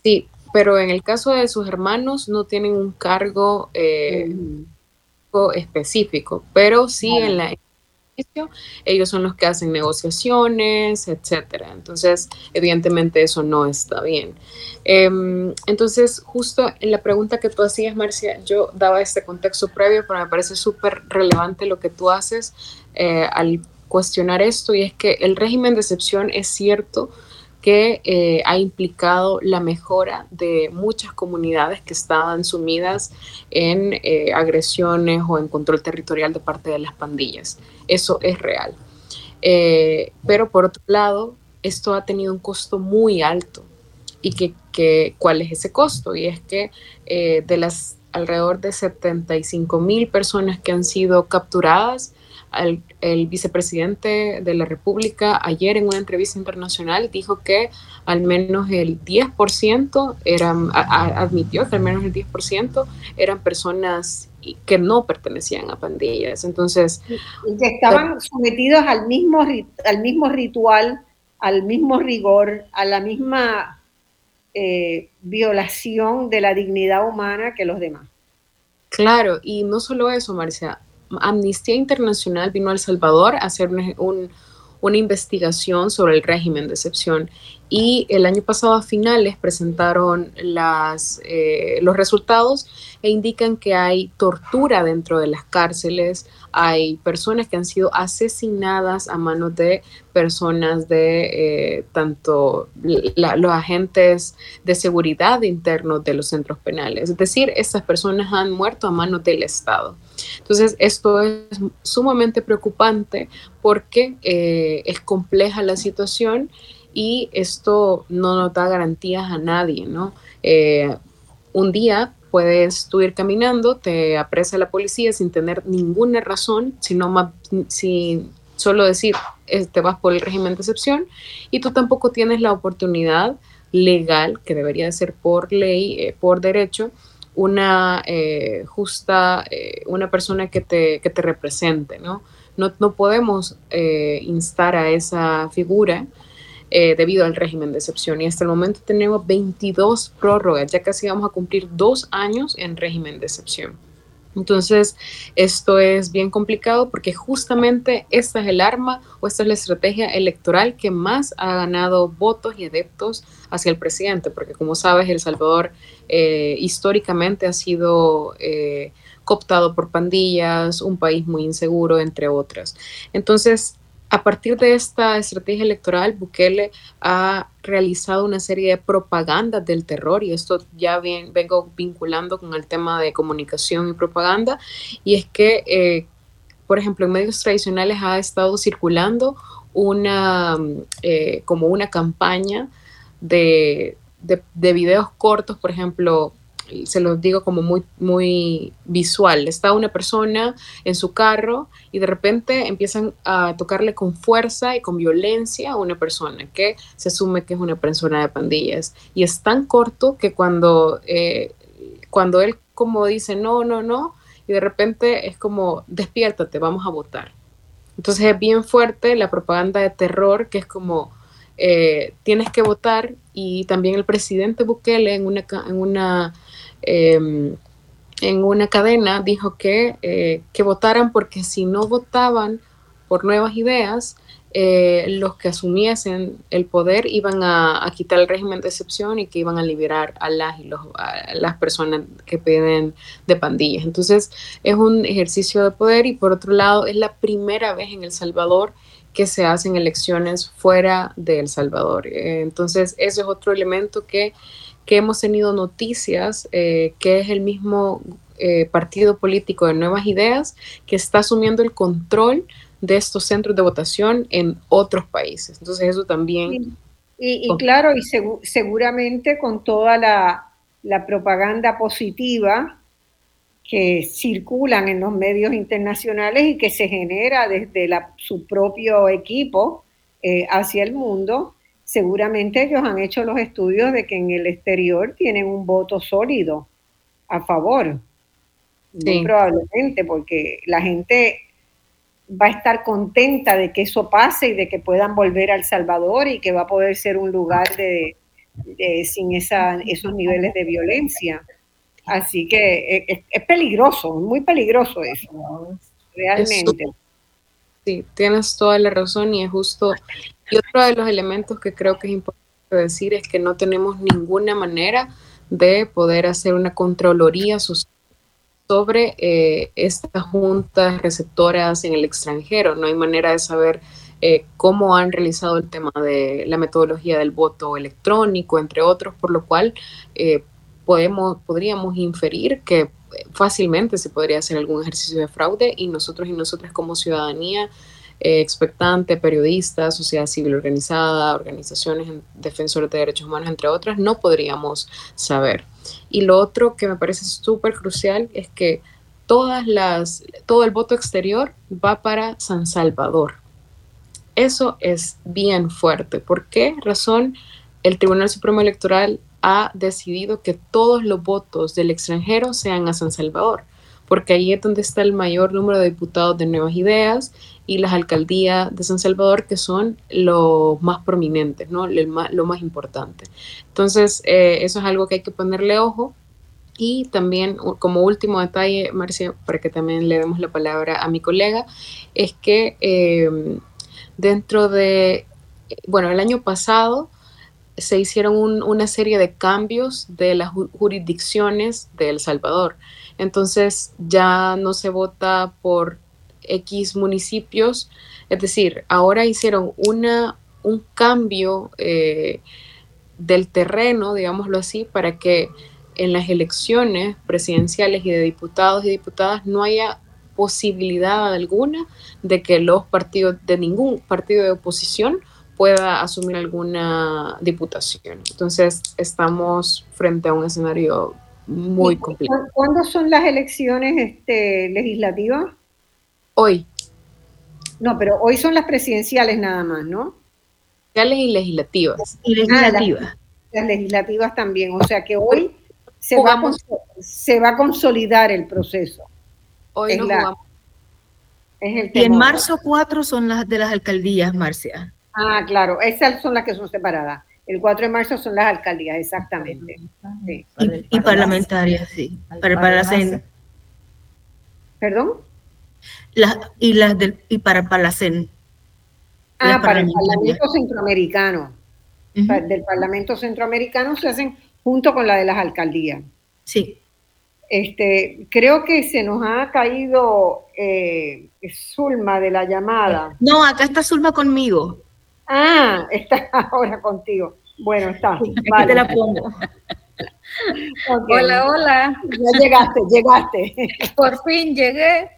Sí, pero en el caso de sus hermanos no tienen un cargo eh, específico, pero sí en la ellos son los que hacen negociaciones, etcétera. Entonces, evidentemente eso no está bien. Em, entonces, justo en la pregunta que tú hacías, Marcia, yo daba este contexto previo, pero me parece súper relevante lo que tú haces eh, al cuestionar esto, y es que el régimen de excepción es cierto que eh, ha implicado la mejora de muchas comunidades que estaban sumidas en eh, agresiones o en control territorial de parte de las pandillas. Eso es real. Pero por otro lado, esto ha tenido un costo muy alto. ¿Y que, cuál es ese costo? Y es que de las alrededor de 75 mil personas que han sido capturadas, el, vicepresidente de la República ayer en una entrevista internacional dijo que al menos el 10% eran, admitió que al menos el 10% eran personas que no pertenecían a pandillas. Entonces... Y que estaban sometidos al mismo, al mismo ritual, al mismo rigor, a la misma eh, violación de la dignidad humana que los demás. Claro, y no solo eso, Marcia, Amnistía Internacional vino a El Salvador a hacer una investigación sobre el régimen de excepción y el año pasado a finales presentaron las, eh, los resultados e indican que hay tortura dentro de las cárceles, hay personas que han sido asesinadas a manos de personas de eh, tanto los agentes de seguridad internos de los centros penales. Es decir, estas personas han muerto a manos del Estado. Entonces, esto es sumamente preocupante porque eh, es compleja la situación y esto no nos da garantías a nadie, ¿no? Eh, un día puedes tú ir caminando, te apresa la policía sin tener ninguna razón, sino más, sin solo decir, te vas por el régimen de excepción, y tú tampoco tienes la oportunidad legal, que debería de ser por ley, eh, por derecho, una eh, justa, una persona que te, que te represente, ¿no? No, no podemos instar a esa figura eh, debido al régimen de excepción. Y hasta el momento tenemos 22 prórrogas, ya casi vamos a cumplir dos años en régimen de excepción. Entonces, esto es bien complicado porque justamente esta es el arma o esta es la estrategia electoral que más ha ganado votos y adeptos hacia el presidente, porque como sabes, El Salvador eh, históricamente ha sido eh, cooptado por pandillas, un país muy inseguro, entre otras. Entonces, a partir de esta estrategia electoral, Bukele ha realizado una serie de propagandas del terror y esto ya bien, vengo vinculando con el tema de comunicación y propaganda y es que, eh, por ejemplo, en medios tradicionales ha estado circulando una, eh, como una campaña de, de, de videos cortos, por ejemplo, se los digo como muy, muy visual. Está una persona en su carro y de repente empiezan a tocarle con fuerza y con violencia a una persona que se asume que es una persona de pandillas. Y es tan corto que cuando, eh, cuando él como dice no, no, no, y de repente es como despiértate, vamos a votar. Entonces es bien fuerte la propaganda de terror que es como eh, tienes que votar y también el presidente Bukele en una, en una Em, en una cadena dijo que, eh, que votaran porque si no votaban por nuevas ideas, eh, los que asumiesen el poder iban a, quitar el régimen de excepción y que iban a liberar a las, y los, las personas que piden de pandillas. Entonces es un ejercicio de poder y por otro lado es la primera vez en El Salvador que se hacen elecciones fuera de El Salvador. Eh, entonces ese es otro elemento que que hemos tenido noticias, eh, que es el mismo eh, partido político de Nuevas Ideas que está asumiendo el control de estos centros de votación en otros países. Entonces eso también... Y, claro, y seguramente con toda la, propaganda positiva que circulan en los medios internacionales y que se genera desde su propio equipo eh, hacia el mundo, seguramente ellos han hecho los estudios de que en el exterior tienen un voto sólido a favor. Muy probablemente, porque la gente va a estar contenta de que eso pase y de que puedan volver al Salvador y que va a poder ser un lugar de, sin esa, esos niveles de violencia. Así que es, es peligroso, muy peligroso eso, realmente. Sí, tienes toda la razón y es justo y otro de los elementos que creo que es importante decir es que no tenemos ninguna manera de poder hacer una controloría sobre eh, estas juntas receptoras en el extranjero. No hay manera de saber eh, cómo han realizado el tema de la metodología del voto electrónico, entre otros, por lo cual eh, podemos, podríamos inferir que fácilmente se podría hacer algún ejercicio de fraude y nosotros y nosotras como ciudadanía eh, expectante, periodistas, sociedad civil organizada, organizaciones defensores de derechos humanos, entre otras, no podríamos saber. Y lo otro que me parece súper crucial es que todas las, todo el voto exterior va para San Salvador. Eso es bien fuerte. ¿Por qué razón el Tribunal Supremo Electoral ha decidido que todos los votos del extranjero sean a San Salvador? Porque ahí es donde está el mayor número de diputados de nuevas ideas y las alcaldías de San Salvador, que son los más prominentes, ¿no? lo, más, importante. Entonces, eh, eso es algo que hay que ponerle ojo. Y también, como último detalle, Marcia, para que también le demos la palabra a mi colega, es que em, dentro de, bueno, el año pasado se hicieron una serie de cambios de las jurisdicciones de El Salvador. Entonces ya no se vota por X municipios. Es decir, ahora hicieron una, un cambio eh, del terreno, digámoslo así, para que en las elecciones presidenciales y de diputados y diputadas no haya posibilidad alguna de que los partidos, de ningún partido de oposición pueda asumir alguna diputación. Entonces, estamos frente a un escenario muy complicado. ¿Cuándo son las elecciones este, legislativas? Hoy. No, pero hoy son las presidenciales nada más, ¿no? Presidenciales y legislativas. Y legislativas. Ah, las, legislativas también, o sea que hoy se va, a, se va a consolidar el proceso. Hoy no jugamos. y en marzo 4 son las de las alcaldías, Marcia. Ah, claro, esas son las que son separadas. El 4 de marzo son las alcaldías, exactamente. Y, parlamentarias, sí. Para, para ¿Perdón? y las del, y para Palacén. Ah, para el Parlamento Centroamericano. Del Parlamento Centroamericano se hacen junto con la de las alcaldías. Sí. Este, creo que se nos ha caído eh, Zulma de la llamada. No, acá está Zulma conmigo. Ah, *laughs* está ahora contigo. Bueno, está. vale. te la pongo. Hola, hola. Ya llegaste, llegaste. Por fin llegué.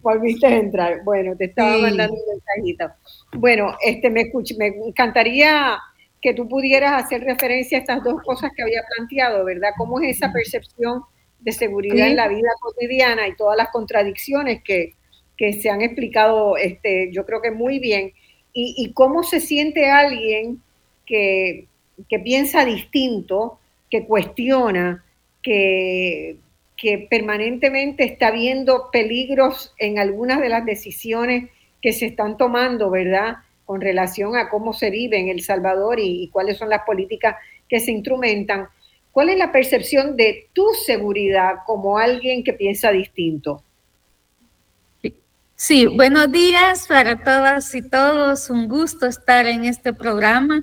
Volviste a entrar. Bueno, te estaba mandando un mensajito. Bueno, este me me encantaría que tú pudieras hacer referencia a estas dos cosas que había planteado, ¿verdad? ¿Cómo es esa percepción de seguridad en la vida cotidiana y todas las contradicciones que, se han explicado, este, yo creo que muy bien? Y, y cómo se siente alguien que que piensa distinto, que cuestiona, que, que permanentemente está viendo peligros en algunas de las decisiones que se están tomando, ¿verdad? Con relación a cómo se vive en El Salvador y, cuáles son las políticas que se instrumentan. ¿Cuál es la percepción de tu seguridad como alguien que piensa distinto? Sí, buenos días para todas y todos. Un gusto estar en este programa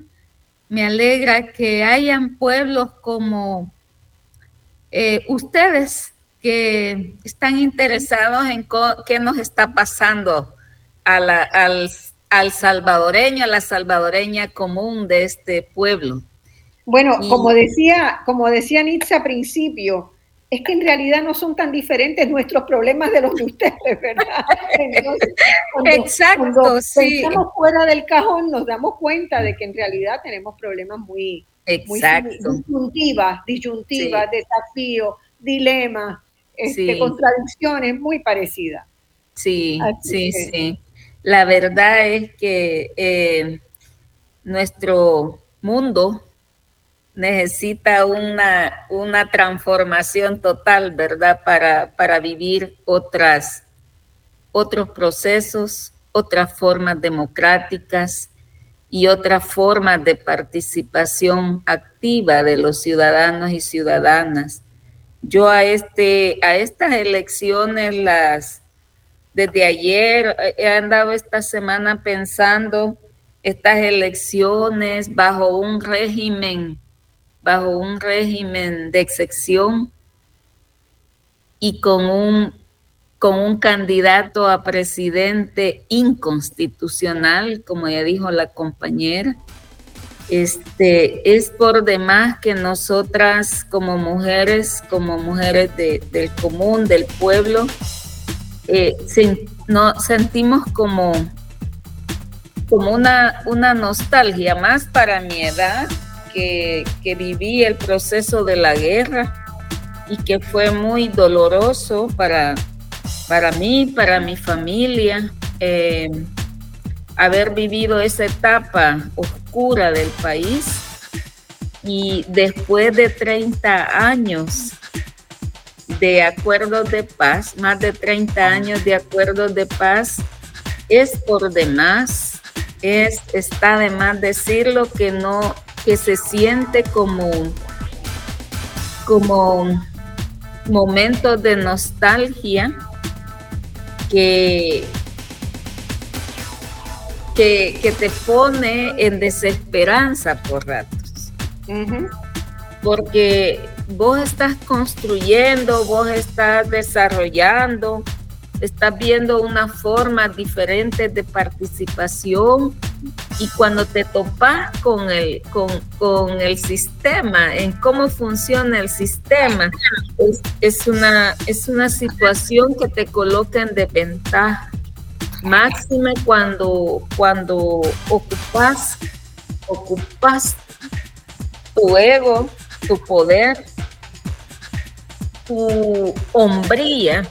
me alegra que hayan pueblos como eh, ustedes que están interesados en qué nos está pasando al, al, salvadoreño, a la salvadoreña común de este pueblo. Bueno, como decía, como decía Nietzsche al principio, es que en realidad no son tan diferentes nuestros problemas de los de ustedes, ¿verdad? Exacto, sí. Estamos fuera del cajón, nos damos cuenta de que en realidad tenemos problemas muy, disyuntivas, disyuntivas, desafíos, dilemas, este, contradicciones muy parecidas. Sí, sí, sí. La verdad es que eh, nuestro mundo necesita una, una transformación total, ¿verdad? Para, para vivir otras, otros procesos, otras formas democráticas y otras formas de participación activa de los ciudadanos y ciudadanas. Yo a, este, a estas elecciones las, desde ayer he andado esta semana pensando estas elecciones bajo un régimen bajo un régimen de excepción y con un, con un candidato a presidente inconstitucional, como ya dijo la compañera. Este, es por demás que nosotras como mujeres, como mujeres del común, del pueblo, eh, no, sentimos como, como una, una nostalgia más para mi edad, que, viví el proceso de la guerra y que fue muy doloroso para, para mí, para mi familia. Eh, haber vivido esa etapa oscura del país y después de 30 años de acuerdos de paz, más de 30 años de acuerdos de paz, es por demás, es, está de más decirlo que no, que se siente como, como momentos de nostalgia que, que, te pone en desesperanza por ratos. Porque vos estás construyendo, vos estás desarrollando, estás viendo una forma diferente de participación y cuando te topas con el, con, el sistema, en cómo funciona el sistema, es, una, es una situación que te coloca en desventaja máxime cuando, cuando ocupas, ocupas tu ego, tu poder, tu hombría,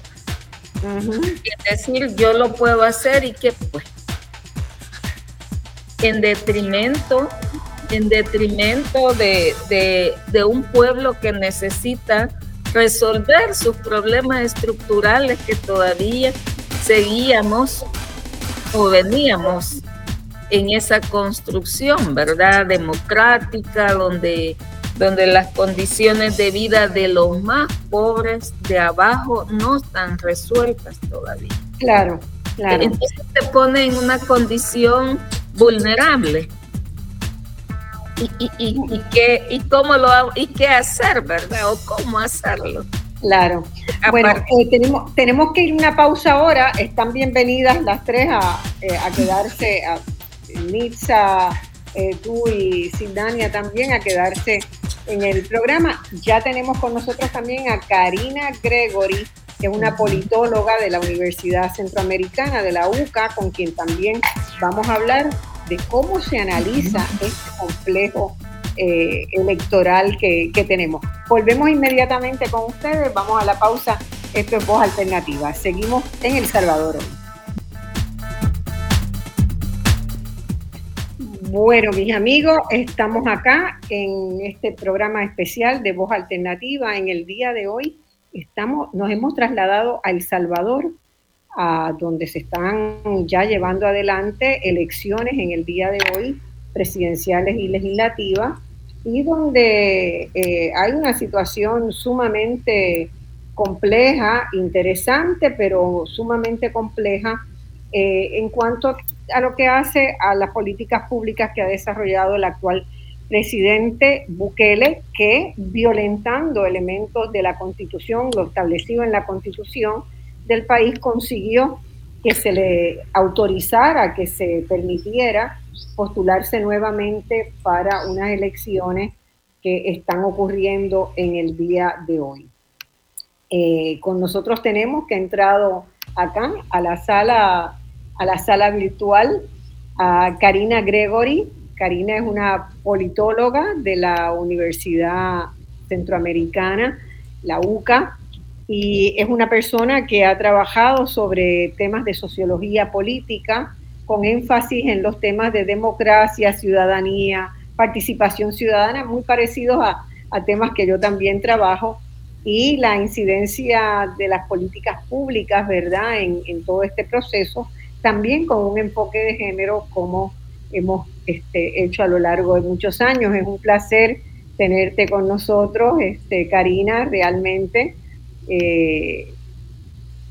es decir, yo lo puedo hacer y que pues, en detrimento, en detrimento de, de un pueblo que necesita resolver sus problemas estructurales que todavía seguíamos o veníamos en esa construcción, ¿verdad? Democrática, donde, donde las condiciones de vida de los más pobres de abajo no están resueltas todavía. Claro, claro. Entonces te pone en una condición vulnerable. Y, y, y, qué, y cómo lo y qué hacer, ¿verdad? O cómo hacerlo. Claro. Bueno, eh, tenemos, tenemos que ir una pausa ahora. Están bienvenidas las tres a, eh, quedarse, a Nitza, eh, tú y Sindania también, a quedarse en el programa. Ya tenemos con nosotros también a Karina Gregory, que es una politóloga de la Universidad Centroamericana, de la UCA, con quien también vamos a hablar de cómo se analiza este complejo eh, electoral que, tenemos. Volvemos inmediatamente con ustedes, vamos a la pausa, esto es Voz Alternativa. Seguimos en El Salvador hoy. Bueno, mis amigos, estamos acá en este programa especial de Voz Alternativa. En el día de hoy estamos, nos hemos trasladado a El Salvador, a donde se están ya llevando adelante elecciones en el día de hoy presidenciales y legislativas, y donde eh, hay una situación sumamente compleja, interesante, pero sumamente compleja eh, en cuanto a lo que hace a las políticas públicas que ha desarrollado el actual presidente Bukele, que violentando elementos de la constitución, lo establecido en la constitución del país, consiguió que se le autorizara, que se permitiera postularse nuevamente para unas elecciones que están ocurriendo en el día de hoy. Eh, con nosotros tenemos que ha entrado acá a la sala, a la sala virtual a Karina Gregory. Karina es una politóloga de la Universidad Centroamericana, la UCA, y es una persona que ha trabajado sobre temas de sociología política, con énfasis en los temas de democracia, ciudadanía, participación ciudadana, muy parecidos a, temas que yo también trabajo, y la incidencia de las políticas públicas, ¿verdad?, en, todo este proceso, también con un enfoque de género como hemos este, hecho a lo largo de muchos años. Es un placer tenerte con nosotros, este, Karina, realmente. Eh,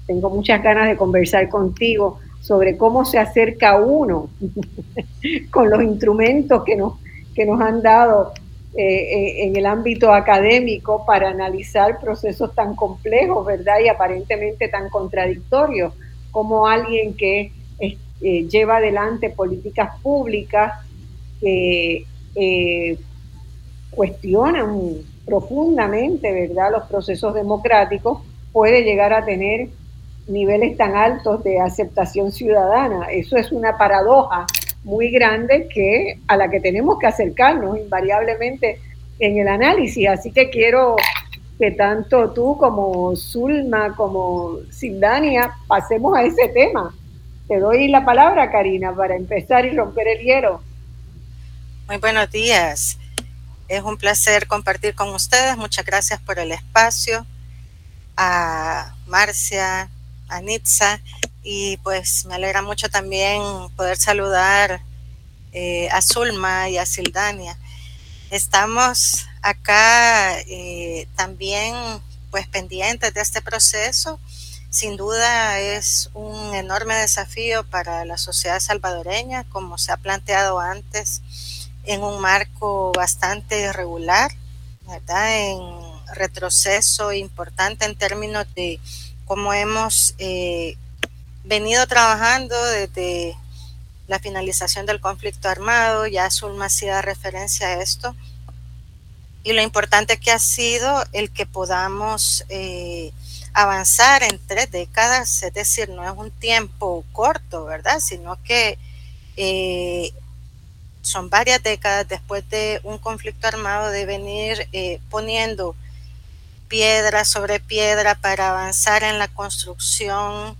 tengo muchas ganas de conversar contigo sobre cómo se acerca uno *laughs* con los instrumentos que nos, que nos han dado eh, en el ámbito académico para analizar procesos tan complejos, ¿verdad? Y aparentemente tan contradictorios, como alguien que eh, lleva adelante políticas públicas que eh, cuestionan profundamente, ¿verdad?, los procesos democráticos, puede llegar a tener niveles tan altos de aceptación ciudadana. Eso es una paradoja muy grande que a la que tenemos que acercarnos invariablemente en el análisis. Así que quiero que tanto tú como Zulma, como Sildania, pasemos a ese tema. Te doy la palabra, Karina, para empezar y romper el hielo. Muy buenos días. Es un placer compartir con ustedes. Muchas gracias por el espacio. A Marcia, a Nitza y pues me alegra mucho también poder saludar eh, a Zulma y a Sildania. Estamos acá eh, también pues pendientes de este proceso. Sin duda es un enorme desafío para la sociedad salvadoreña, como se ha planteado antes, en un marco bastante irregular. En retroceso importante en términos de cómo hemos eh, venido trabajando desde la finalización del conflicto armado, ya Zulma hacía referencia a esto, y lo importante que ha sido el que podamos eh, avanzar en tres décadas, es decir, no es un tiempo corto, ¿verdad? Sino que eh, son varias décadas después de un conflicto armado de venir eh, poniendo piedra sobre piedra para avanzar en la construcción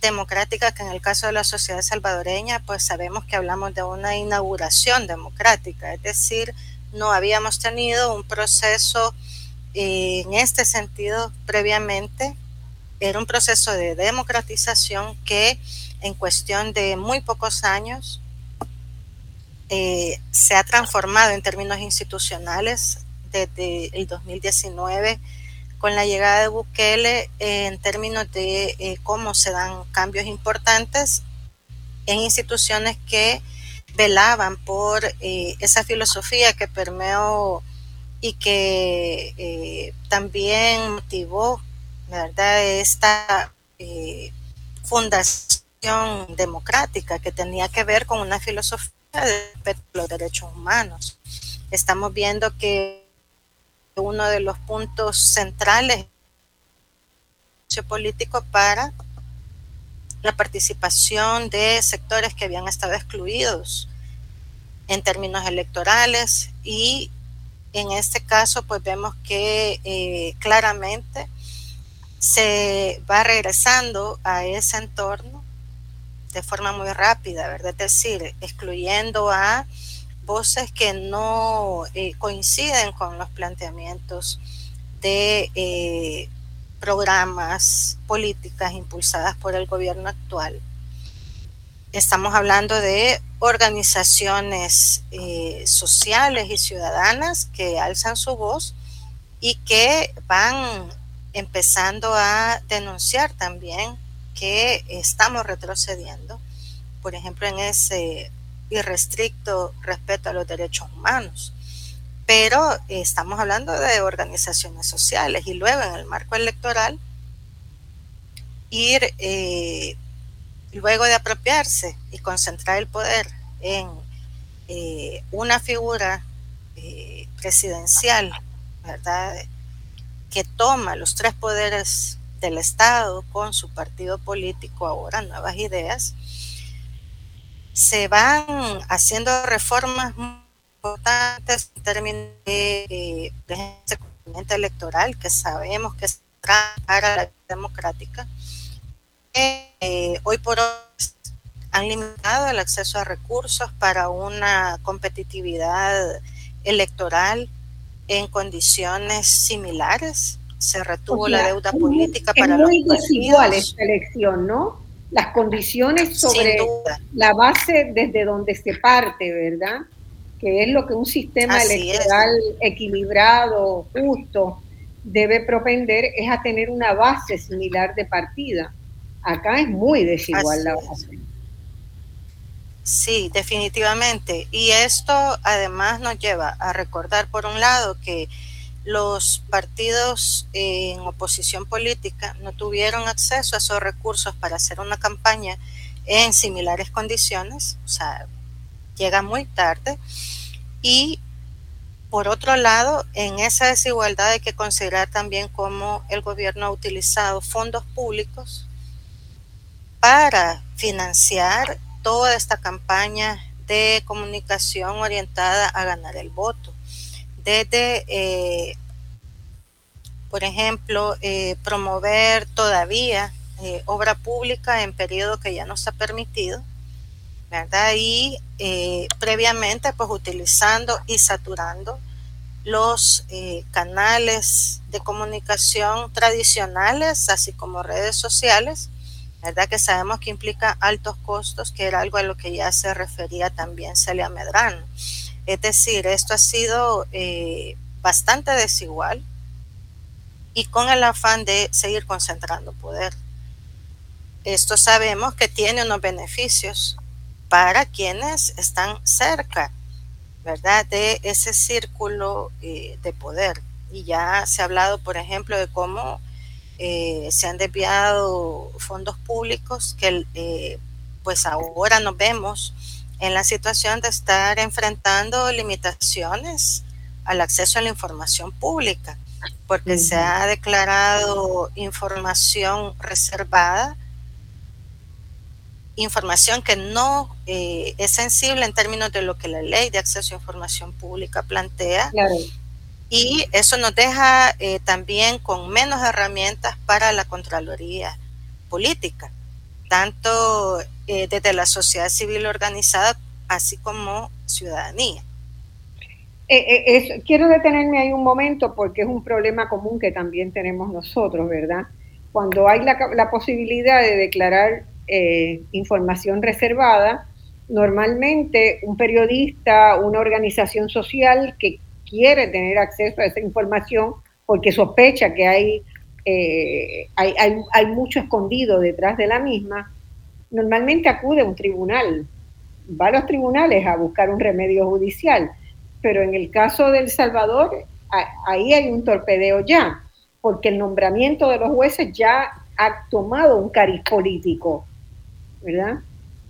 democrática, que en el caso de la sociedad salvadoreña, pues sabemos que hablamos de una inauguración democrática, es decir, no habíamos tenido un proceso en este sentido previamente, era un proceso de democratización que en cuestión de muy pocos años eh, se ha transformado en términos institucionales desde el 2019 con la llegada de Bukele en términos de eh, cómo se dan cambios importantes en instituciones que velaban por eh, esa filosofía que permeó y que eh, también motivó ¿verdad? esta fundación democrática que tenía que ver con una filosofía de los derechos humanos. Estamos viendo que uno de los puntos centrales político para la participación de sectores que habían estado excluidos en términos electorales y en este caso pues vemos que eh, claramente se va regresando a ese entorno de forma muy rápida, ¿verdad? Es decir, excluyendo a voces que no eh, coinciden con los planteamientos de eh, programas, políticas impulsadas por el gobierno actual. Estamos hablando de organizaciones eh, sociales y ciudadanas que alzan su voz y que van empezando a denunciar también que estamos retrocediendo, por ejemplo, en ese irrestricto respeto a los derechos humanos. Pero estamos hablando de organizaciones sociales y luego en el marco electoral ir, eh, luego de apropiarse y concentrar el poder en eh, una figura eh, presidencial, ¿verdad? Que toma los tres poderes del Estado con su partido político ahora, nuevas ideas, se van haciendo reformas importantes en términos de, de, electoral que sabemos que es para la democrática. Eh, hoy por hoy han limitado el acceso a recursos para una competitividad electoral en condiciones similares. Se retuvo la deuda política para los desigual esta elección, ¿no? las condiciones sobre la base desde donde se parte, ¿verdad? Que es lo que un sistema electoral equilibrado, justo, debe propender, es a tener una base similar de partida. Acá es muy desigual la base. Sí, definitivamente. Y esto además nos lleva a recordar, por un lado, que los partidos en oposición política no tuvieron acceso a esos recursos para hacer una campaña en similares condiciones, o sea, llega muy tarde. Y por otro lado, en esa desigualdad hay que considerar también cómo el gobierno ha utilizado fondos públicos para financiar toda esta campaña de comunicación orientada a ganar el voto. Desde, eh, por ejemplo, eh, promover todavía eh, obra pública en periodo que ya no está permitido, ¿verdad? Y previamente, pues utilizando y saturando los canales de comunicación tradicionales, así como redes sociales, ¿verdad? Que sabemos que implica altos costos, que era algo a lo que ya se refería también Celia Medrano. Es decir, esto ha sido eh, bastante desigual y con el afán de seguir concentrando poder. Esto sabemos que tiene unos beneficios para quienes están cerca, ¿verdad? De ese círculo eh, de poder. Y ya se ha hablado, por ejemplo, de cómo eh, se han desviado fondos públicos que eh, pues ahora nos vemos en la situación de estar enfrentando limitaciones al acceso a la información pública, porque se ha declarado información reservada, información que no eh, es sensible en términos de lo que la ley de acceso a información pública plantea. Claro y eso nos deja eh, también con menos herramientas para la Contraloría política, tanto eh, desde la sociedad civil organizada así como ciudadanía. Eh, quiero detenerme ahí un momento porque es un problema común que también tenemos nosotros, ¿verdad? Cuando hay la, la posibilidad de declarar información reservada, normalmente un periodista, una organización social que quiere tener acceso a esa información porque sospecha que hay, eh, hay, hay, mucho escondido detrás de la misma, normalmente acude a un tribunal, va a los tribunales a buscar un remedio judicial, pero en el caso del Salvador, ahí hay un torpedeo ya, porque el nombramiento de los jueces ya ha tomado un cariz político, ¿verdad?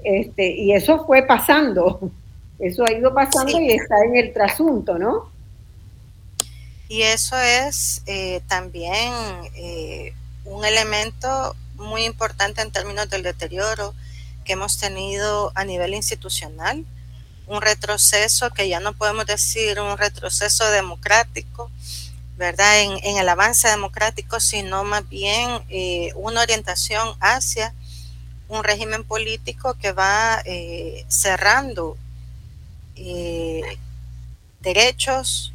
Este, y eso fue pasando, *laughs* eso ha ido pasando y está en el trasunto, ¿no? Y eso es eh, también eh, un elemento muy importante en términos del deterioro que hemos tenido a nivel institucional, un retroceso que ya no podemos decir un retroceso democrático, ¿verdad? En, el avance democrático, sino más bien eh, una orientación hacia un régimen político que va cerrando derechos,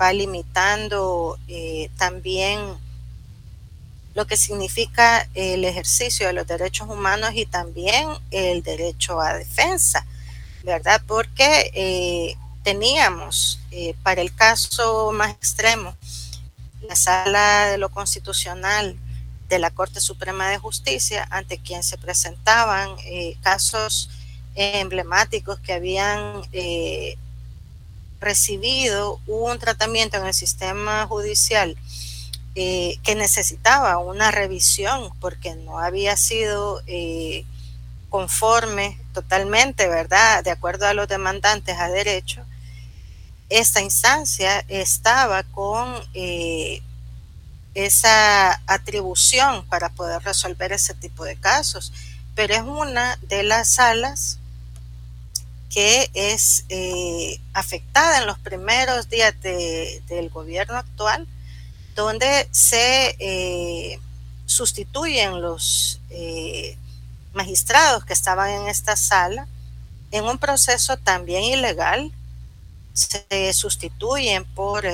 va limitando eh, también lo que significa el ejercicio de los derechos humanos y también el derecho a defensa, ¿verdad? Porque eh, teníamos eh, para el caso más extremo la sala de lo constitucional de la Corte Suprema de Justicia ante quien se presentaban casos emblemáticos que habían recibido un tratamiento en el sistema judicial eh, que necesitaba una revisión porque no había sido eh, conforme totalmente, ¿verdad? De acuerdo a los demandantes a derecho, esta instancia estaba con eh, esa atribución para poder resolver ese tipo de casos, pero es una de las salas que es eh, afectada en los primeros días del gobierno actual, donde se eh, sustituyen los eh, magistrados que estaban en esta sala en un proceso también ilegal, se sustituyen por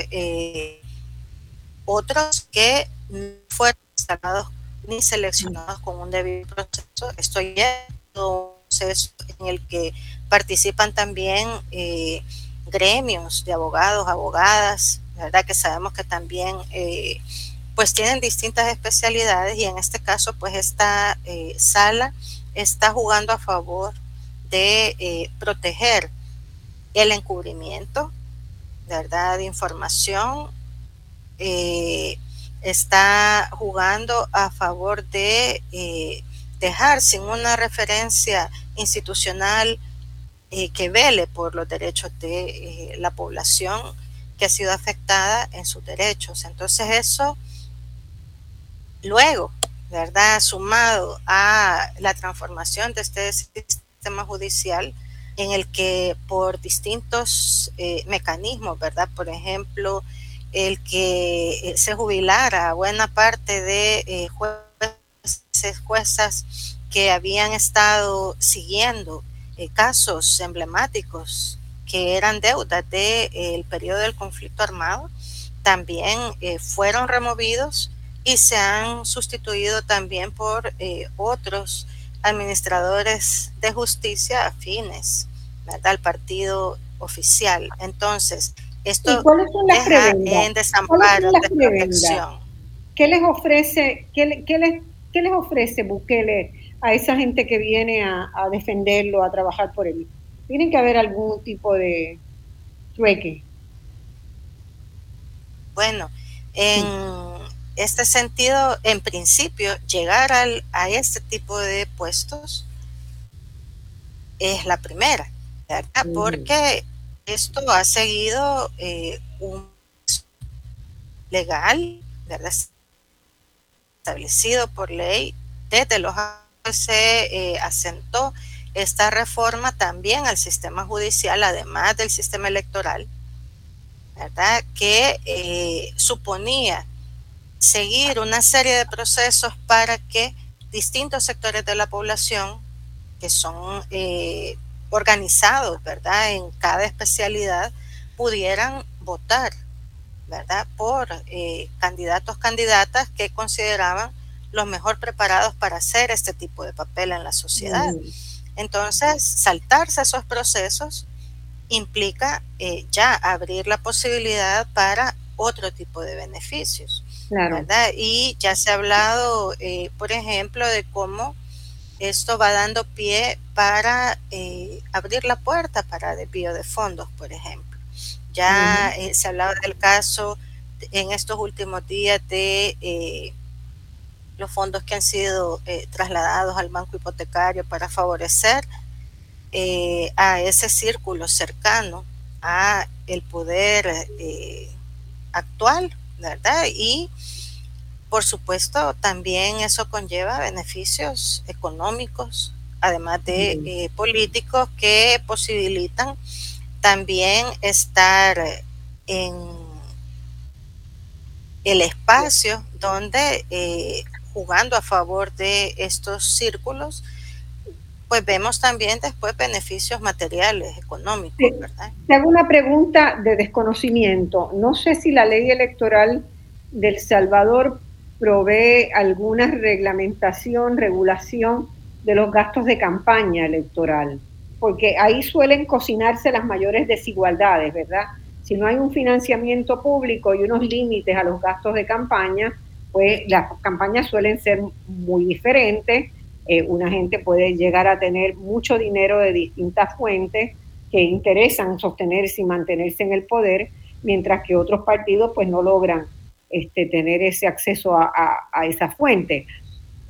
otros que no fueron instalados ni seleccionados con un debido proceso. Esto ya en el que participan también eh, gremios de abogados, abogadas, ¿verdad? Que sabemos que también eh, pues tienen distintas especialidades y en este caso pues esta eh, sala está jugando a favor de proteger el encubrimiento, ¿verdad? De información, está jugando a favor de dejar sin una referencia institucional que vele por los derechos de la población que ha sido afectada en sus derechos. Entonces eso, luego, ¿verdad? Sumado a la transformación de este sistema judicial en el que por distintos eh, mecanismos, ¿verdad? Por ejemplo, el que eh, se jubilara buena parte de eh, jueces, juezas que habían estado siguiendo casos emblemáticos que eran deudas del periodo del conflicto armado, también fueron removidos y se han sustituido también por otros administradores de justicia afines al partido oficial. Entonces, esto deja en desamparo de protección. ¿Qué les ofrece, qué, les, qué les ofrece Bukele a esa gente que viene a, defenderlo, a trabajar por él? Tiene que haber algún tipo de trueque. Bueno, en este sentido, en principio, llegar al, a este tipo de puestos es la primera, ¿verdad? Porque esto ha seguido eh, un legal, ¿verdad? Establecido por ley desde los se eh, asentó esta reforma también al sistema judicial, además del sistema electoral, ¿verdad? Que eh, suponía seguir una serie de procesos para que distintos sectores de la población que son eh, organizados, ¿verdad? En cada especialidad pudieran votar, ¿verdad? Por eh, candidatos, candidatas que consideraban los mejor preparados para hacer este tipo de papel en la sociedad. Mm. Entonces, saltarse esos procesos implica eh, ya abrir la posibilidad para otro tipo de beneficios. ¿verdad? Y ya se ha hablado, eh, por ejemplo, de cómo esto va dando pie para eh, abrir la puerta para desvío de fondos, por ejemplo. Ya eh, se ha hablado del caso en estos últimos días de los fondos que han sido trasladados al banco hipotecario para favorecer a ese círculo cercano a el poder actual, ¿verdad? Y por supuesto, también eso conlleva beneficios económicos, además de eh, políticos que posibilitan también estar en el espacio donde eh, jugando a favor de estos círculos, pues vemos también después beneficios materiales, económicos, ¿verdad? Te hago una pregunta de desconocimiento. No sé si la ley electoral del Salvador provee alguna reglamentación, regulación de los gastos de campaña electoral, porque ahí suelen cocinarse las mayores desigualdades, ¿verdad? Si no hay un financiamiento público y unos límites a los gastos de campaña, pues las campañas suelen ser muy diferentes eh, una gente puede llegar a tener mucho dinero de distintas fuentes que interesan sostenerse y mantenerse en el poder, mientras que otros partidos pues no logran este, tener ese acceso a, esa fuente.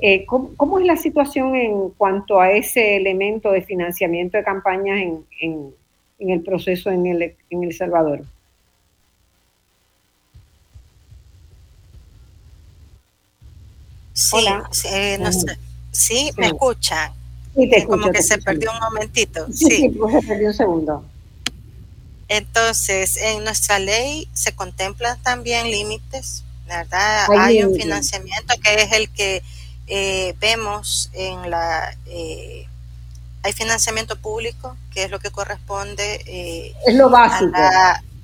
Eh, ¿cómo, es la situación en cuanto a ese elemento de financiamiento de campañas en, el proceso en El, en el Salvador? Sí, eh, no sé. Sí, me escuchan. como que se perdió un momentito. Sí, pues se perdió un segundo. Entonces, en nuestra ley se contemplan también límites, ¿verdad? Hay, un financiamiento que es el que eh, vemos en la... Eh, hay financiamiento público, que es lo que corresponde. Eh, es lo básico.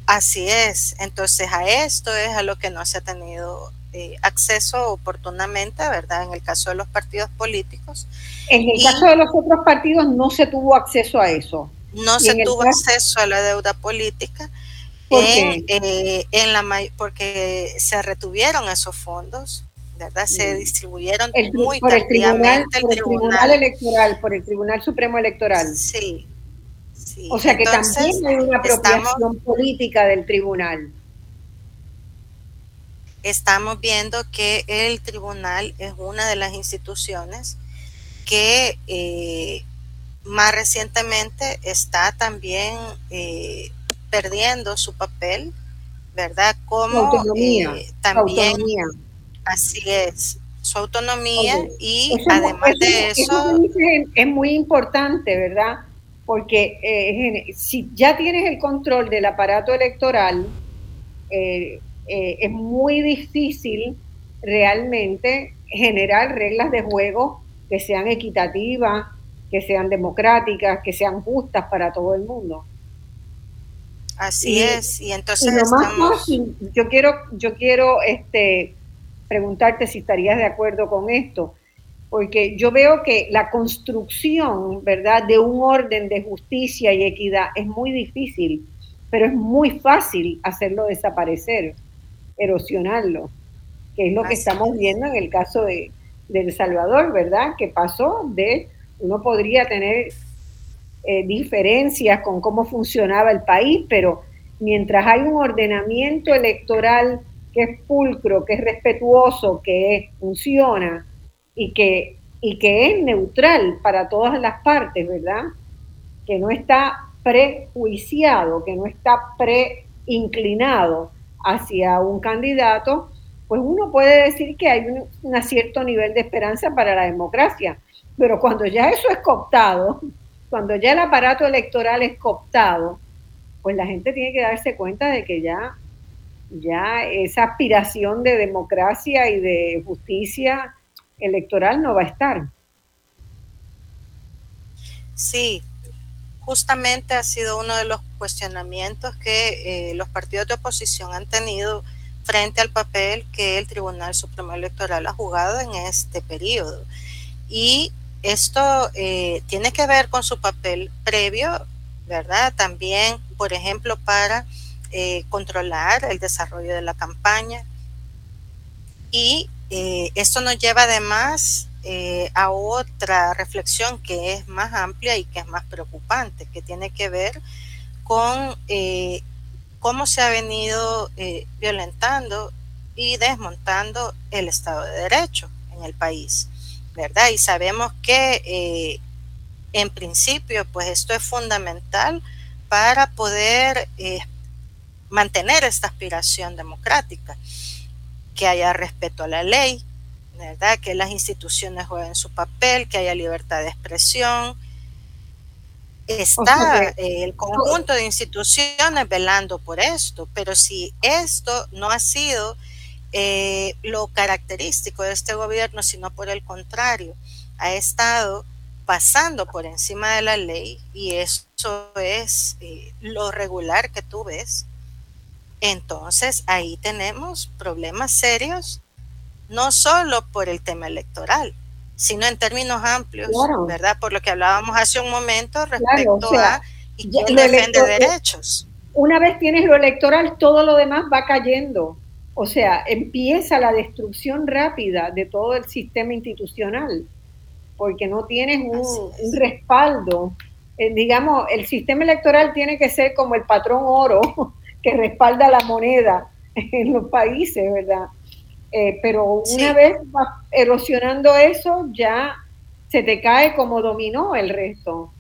así es. Entonces, a esto es a lo que no se ha tenido eh, acceso oportunamente, ¿verdad? En el caso de los partidos políticos. En el caso de los otros partidos no se tuvo acceso a eso. No se tuvo acceso a la deuda política. en, eh, en la, porque se retuvieron esos fondos, ¿verdad? Se Mm. distribuyeron El, muy por, el tribunal, por el tribunal electoral, por el Tribunal Supremo Electoral. Sí, sí. O sea que Entonces, también hay una apropiación estamos, política del tribunal. Estamos viendo que el tribunal es una de las instituciones que eh, más recientemente está también eh, perdiendo su papel, ¿verdad? Como autonomía. eh, también autonomía. así es, su autonomía y Eso, además eso- de eso es muy importante, ¿verdad? Porque eh, si ya tienes el control del aparato electoral, eh, eh, es muy difícil realmente generar reglas de juego que sean equitativas, que sean democráticas, que sean justas para todo el mundo. así Y- es, y Y entonces lo más estamos, fácil, yo quiero, yo quiero este, preguntarte si estarías de acuerdo con esto, porque yo veo que la construcción, ¿verdad?, de un orden de justicia y equidad es muy difícil, pero es muy fácil hacerlo desaparecer, erosionarlo, que es lo que estamos es. viendo en el caso de, de El Salvador, ¿verdad?, que pasó de, uno podría tener eh, diferencias con cómo funcionaba el país, pero mientras hay un ordenamiento electoral que es pulcro, que es respetuoso, que funciona y que, y que es neutral para todas las partes, ¿verdad? Que no está prejuiciado, que no está preinclinado hacia un candidato, pues uno puede decir que hay un, cierto nivel de esperanza para la democracia. Pero cuando ya eso es cooptado, *laughs* cuando ya el aparato electoral es cooptado, pues la gente tiene que darse cuenta de que ya, ya esa aspiración de democracia y de justicia electoral no va a estar. sí, justamente ha sido uno de los cuestionamientos que eh, los partidos de oposición han tenido frente al papel que el Tribunal Supremo Electoral ha jugado en este periodo. Y esto eh, tiene que ver con su papel previo, ¿verdad? También, por ejemplo, para eh, controlar el desarrollo de la campaña. Y eh, esto nos lleva además eh, a otra reflexión que es más amplia y que es más preocupante, que tiene que ver con eh, cómo se ha venido eh, violentando y desmontando el Estado de Derecho en el país, ¿verdad? Y sabemos que eh, en principio, pues esto es fundamental para poder mantener esta aspiración democrática, que haya respeto a la ley, ¿verdad? Que las instituciones jueguen su papel, que haya libertad de expresión. Está O sea que- eh, el conjunto de instituciones velando por esto, pero si esto no ha sido eh, lo característico de este gobierno, sino por el contrario, ha estado pasando por encima de la ley y eso es eh, lo regular que tú ves, entonces ahí tenemos problemas serios, no solo por el tema electoral, sino en términos amplios, Claro. ¿verdad? Por lo que hablábamos hace un momento Claro, respecto o sea, a y quién defiende electo- derechos. Una vez tienes lo electoral, todo lo demás va cayendo. O sea, empieza la destrucción rápida de todo el sistema institucional, porque no tienes un respaldo. Eh, digamos, el sistema electoral tiene que ser como el patrón oro *laughs* que respalda la moneda en los países, ¿verdad? Eh, pero una Sí. vez erosionando eso, ya se te cae como dominó el resto.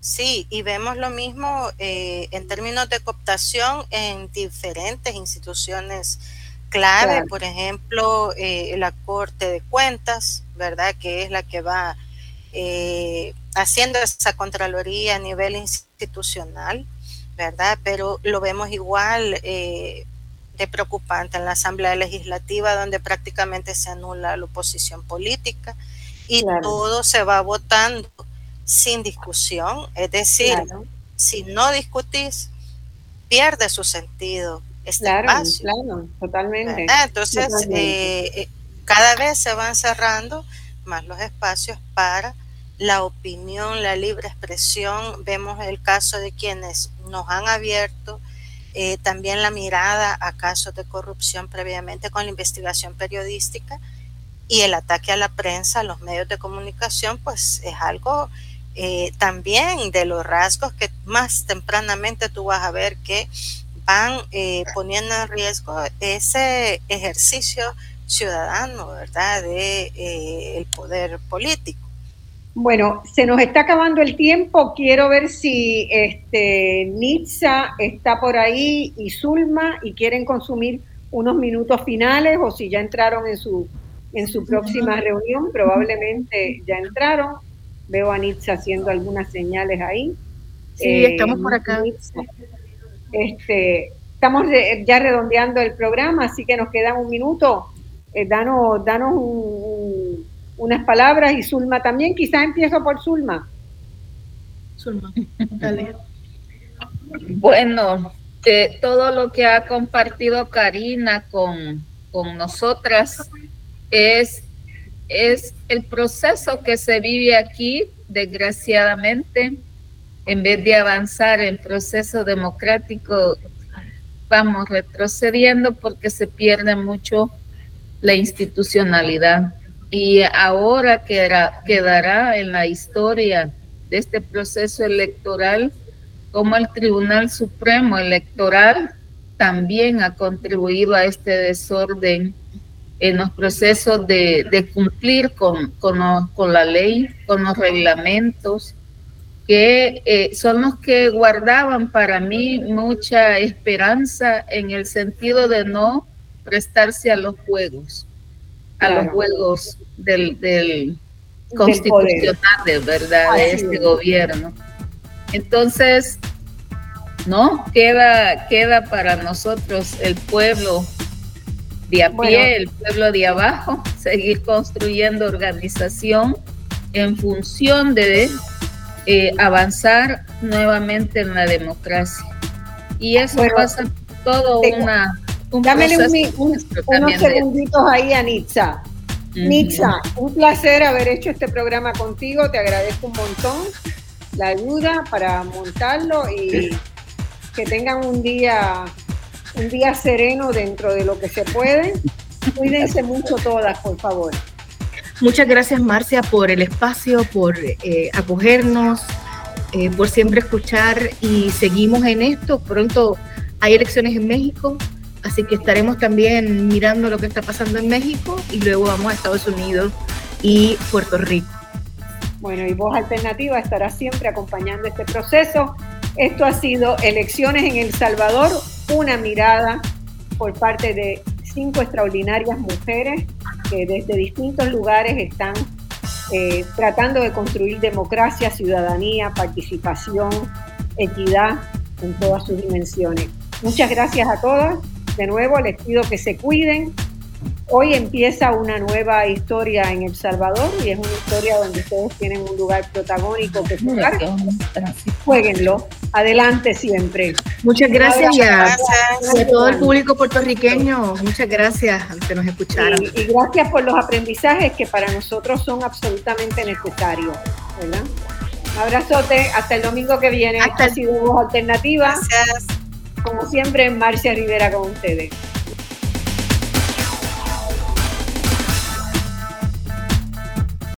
Sí, y vemos lo mismo eh, en términos de cooptación en diferentes instituciones clave, Claro. por ejemplo, eh, la Corte de Cuentas, ¿verdad? Que es la que va eh, haciendo esa Contraloría a nivel institucional, ¿verdad? Pero lo vemos igual de preocupante en la Asamblea Legislativa, donde prácticamente se anula la oposición política y Claro. todo se va votando sin discusión, es decir, Claro, si no discutís, pierde su sentido este claro, espacio. claro, totalmente. ¿verdad? Entonces, Totalmente. eh, eh, cada vez se van cerrando más los espacios para la opinión, la libre expresión. Vemos el caso de quienes nos han abierto eh, también la mirada a casos de corrupción previamente con la investigación periodística y el ataque a la prensa, a los medios de comunicación, pues es algo eh, también de los rasgos que más tempranamente tú vas a ver que van eh, poniendo en riesgo ese ejercicio ciudadano, ¿verdad?, de eh, poder político. Bueno, se nos está acabando el tiempo. Quiero ver si este, Nitza está por ahí y Zulma y quieren consumir unos minutos finales o si ya entraron en su, en su próxima reunión. Probablemente ya entraron. Veo a Nitza haciendo algunas señales ahí. Sí, estamos por acá. este, estamos ya redondeando el programa, así que nos queda un minuto. Eh, danos, danos unas palabras y Zulma también. Quizás empiezo por Zulma. Zulma, *laughs* dale. Bueno, todo lo que ha compartido Karina con, con nosotras es, es el proceso que se vive aquí, desgraciadamente. En vez de avanzar el proceso democrático, vamos retrocediendo porque se pierde mucho la institucionalidad. Y ahora quedará, en la historia de este proceso electoral como el Tribunal Supremo Electoral también ha contribuido a este desorden en los procesos de, cumplir con, con, la ley, con los reglamentos, que eh, son los que guardaban para mí mucha esperanza en el sentido de no prestarse a los juegos, a los juegos del, del constitucional, de verdad, de este gobierno. Entonces, no, queda, queda para nosotros el pueblo de a pie, el pueblo de abajo, seguir construyendo organización en función de eh, avanzar nuevamente en la democracia. Y eso pasa todo una Dámele unos segunditos ahí a Nitza. Nitza, un placer haber hecho este programa contigo. Te agradezco un montón la ayuda para montarlo y que tengan un día un día sereno dentro de lo que se puede. Cuídense mucho todas, por favor. Muchas gracias, Marcia, por el espacio, por eh, acogernos, eh, por siempre escuchar y seguimos en esto. Pronto hay elecciones en México, Así que estaremos también mirando lo que está pasando en México y luego vamos a Estados Unidos y Puerto Rico. Bueno, y Voz Alternativa estará siempre acompañando este proceso. Esto ha sido Elecciones en El Salvador, una mirada por parte de cinco extraordinarias mujeres que desde distintos lugares están eh, tratando de construir democracia, ciudadanía, participación, equidad en todas sus dimensiones. Muchas gracias a todas de nuevo les pido que se cuiden. Hoy empieza una nueva historia en El Salvador y es una historia donde ustedes tienen un lugar protagónico que jugar. Jueguenlo. Adelante siempre. Muchas gracias, a, todo el público puertorriqueño. Muchas gracias a los que nos escucharon. Y, gracias por los aprendizajes que para nosotros son absolutamente necesarios. ¿verdad? Un abrazote. Hasta el domingo que viene. Hasta ha sido Voz Alternativa. Gracias como siempre, Marcia Rivera con ustedes.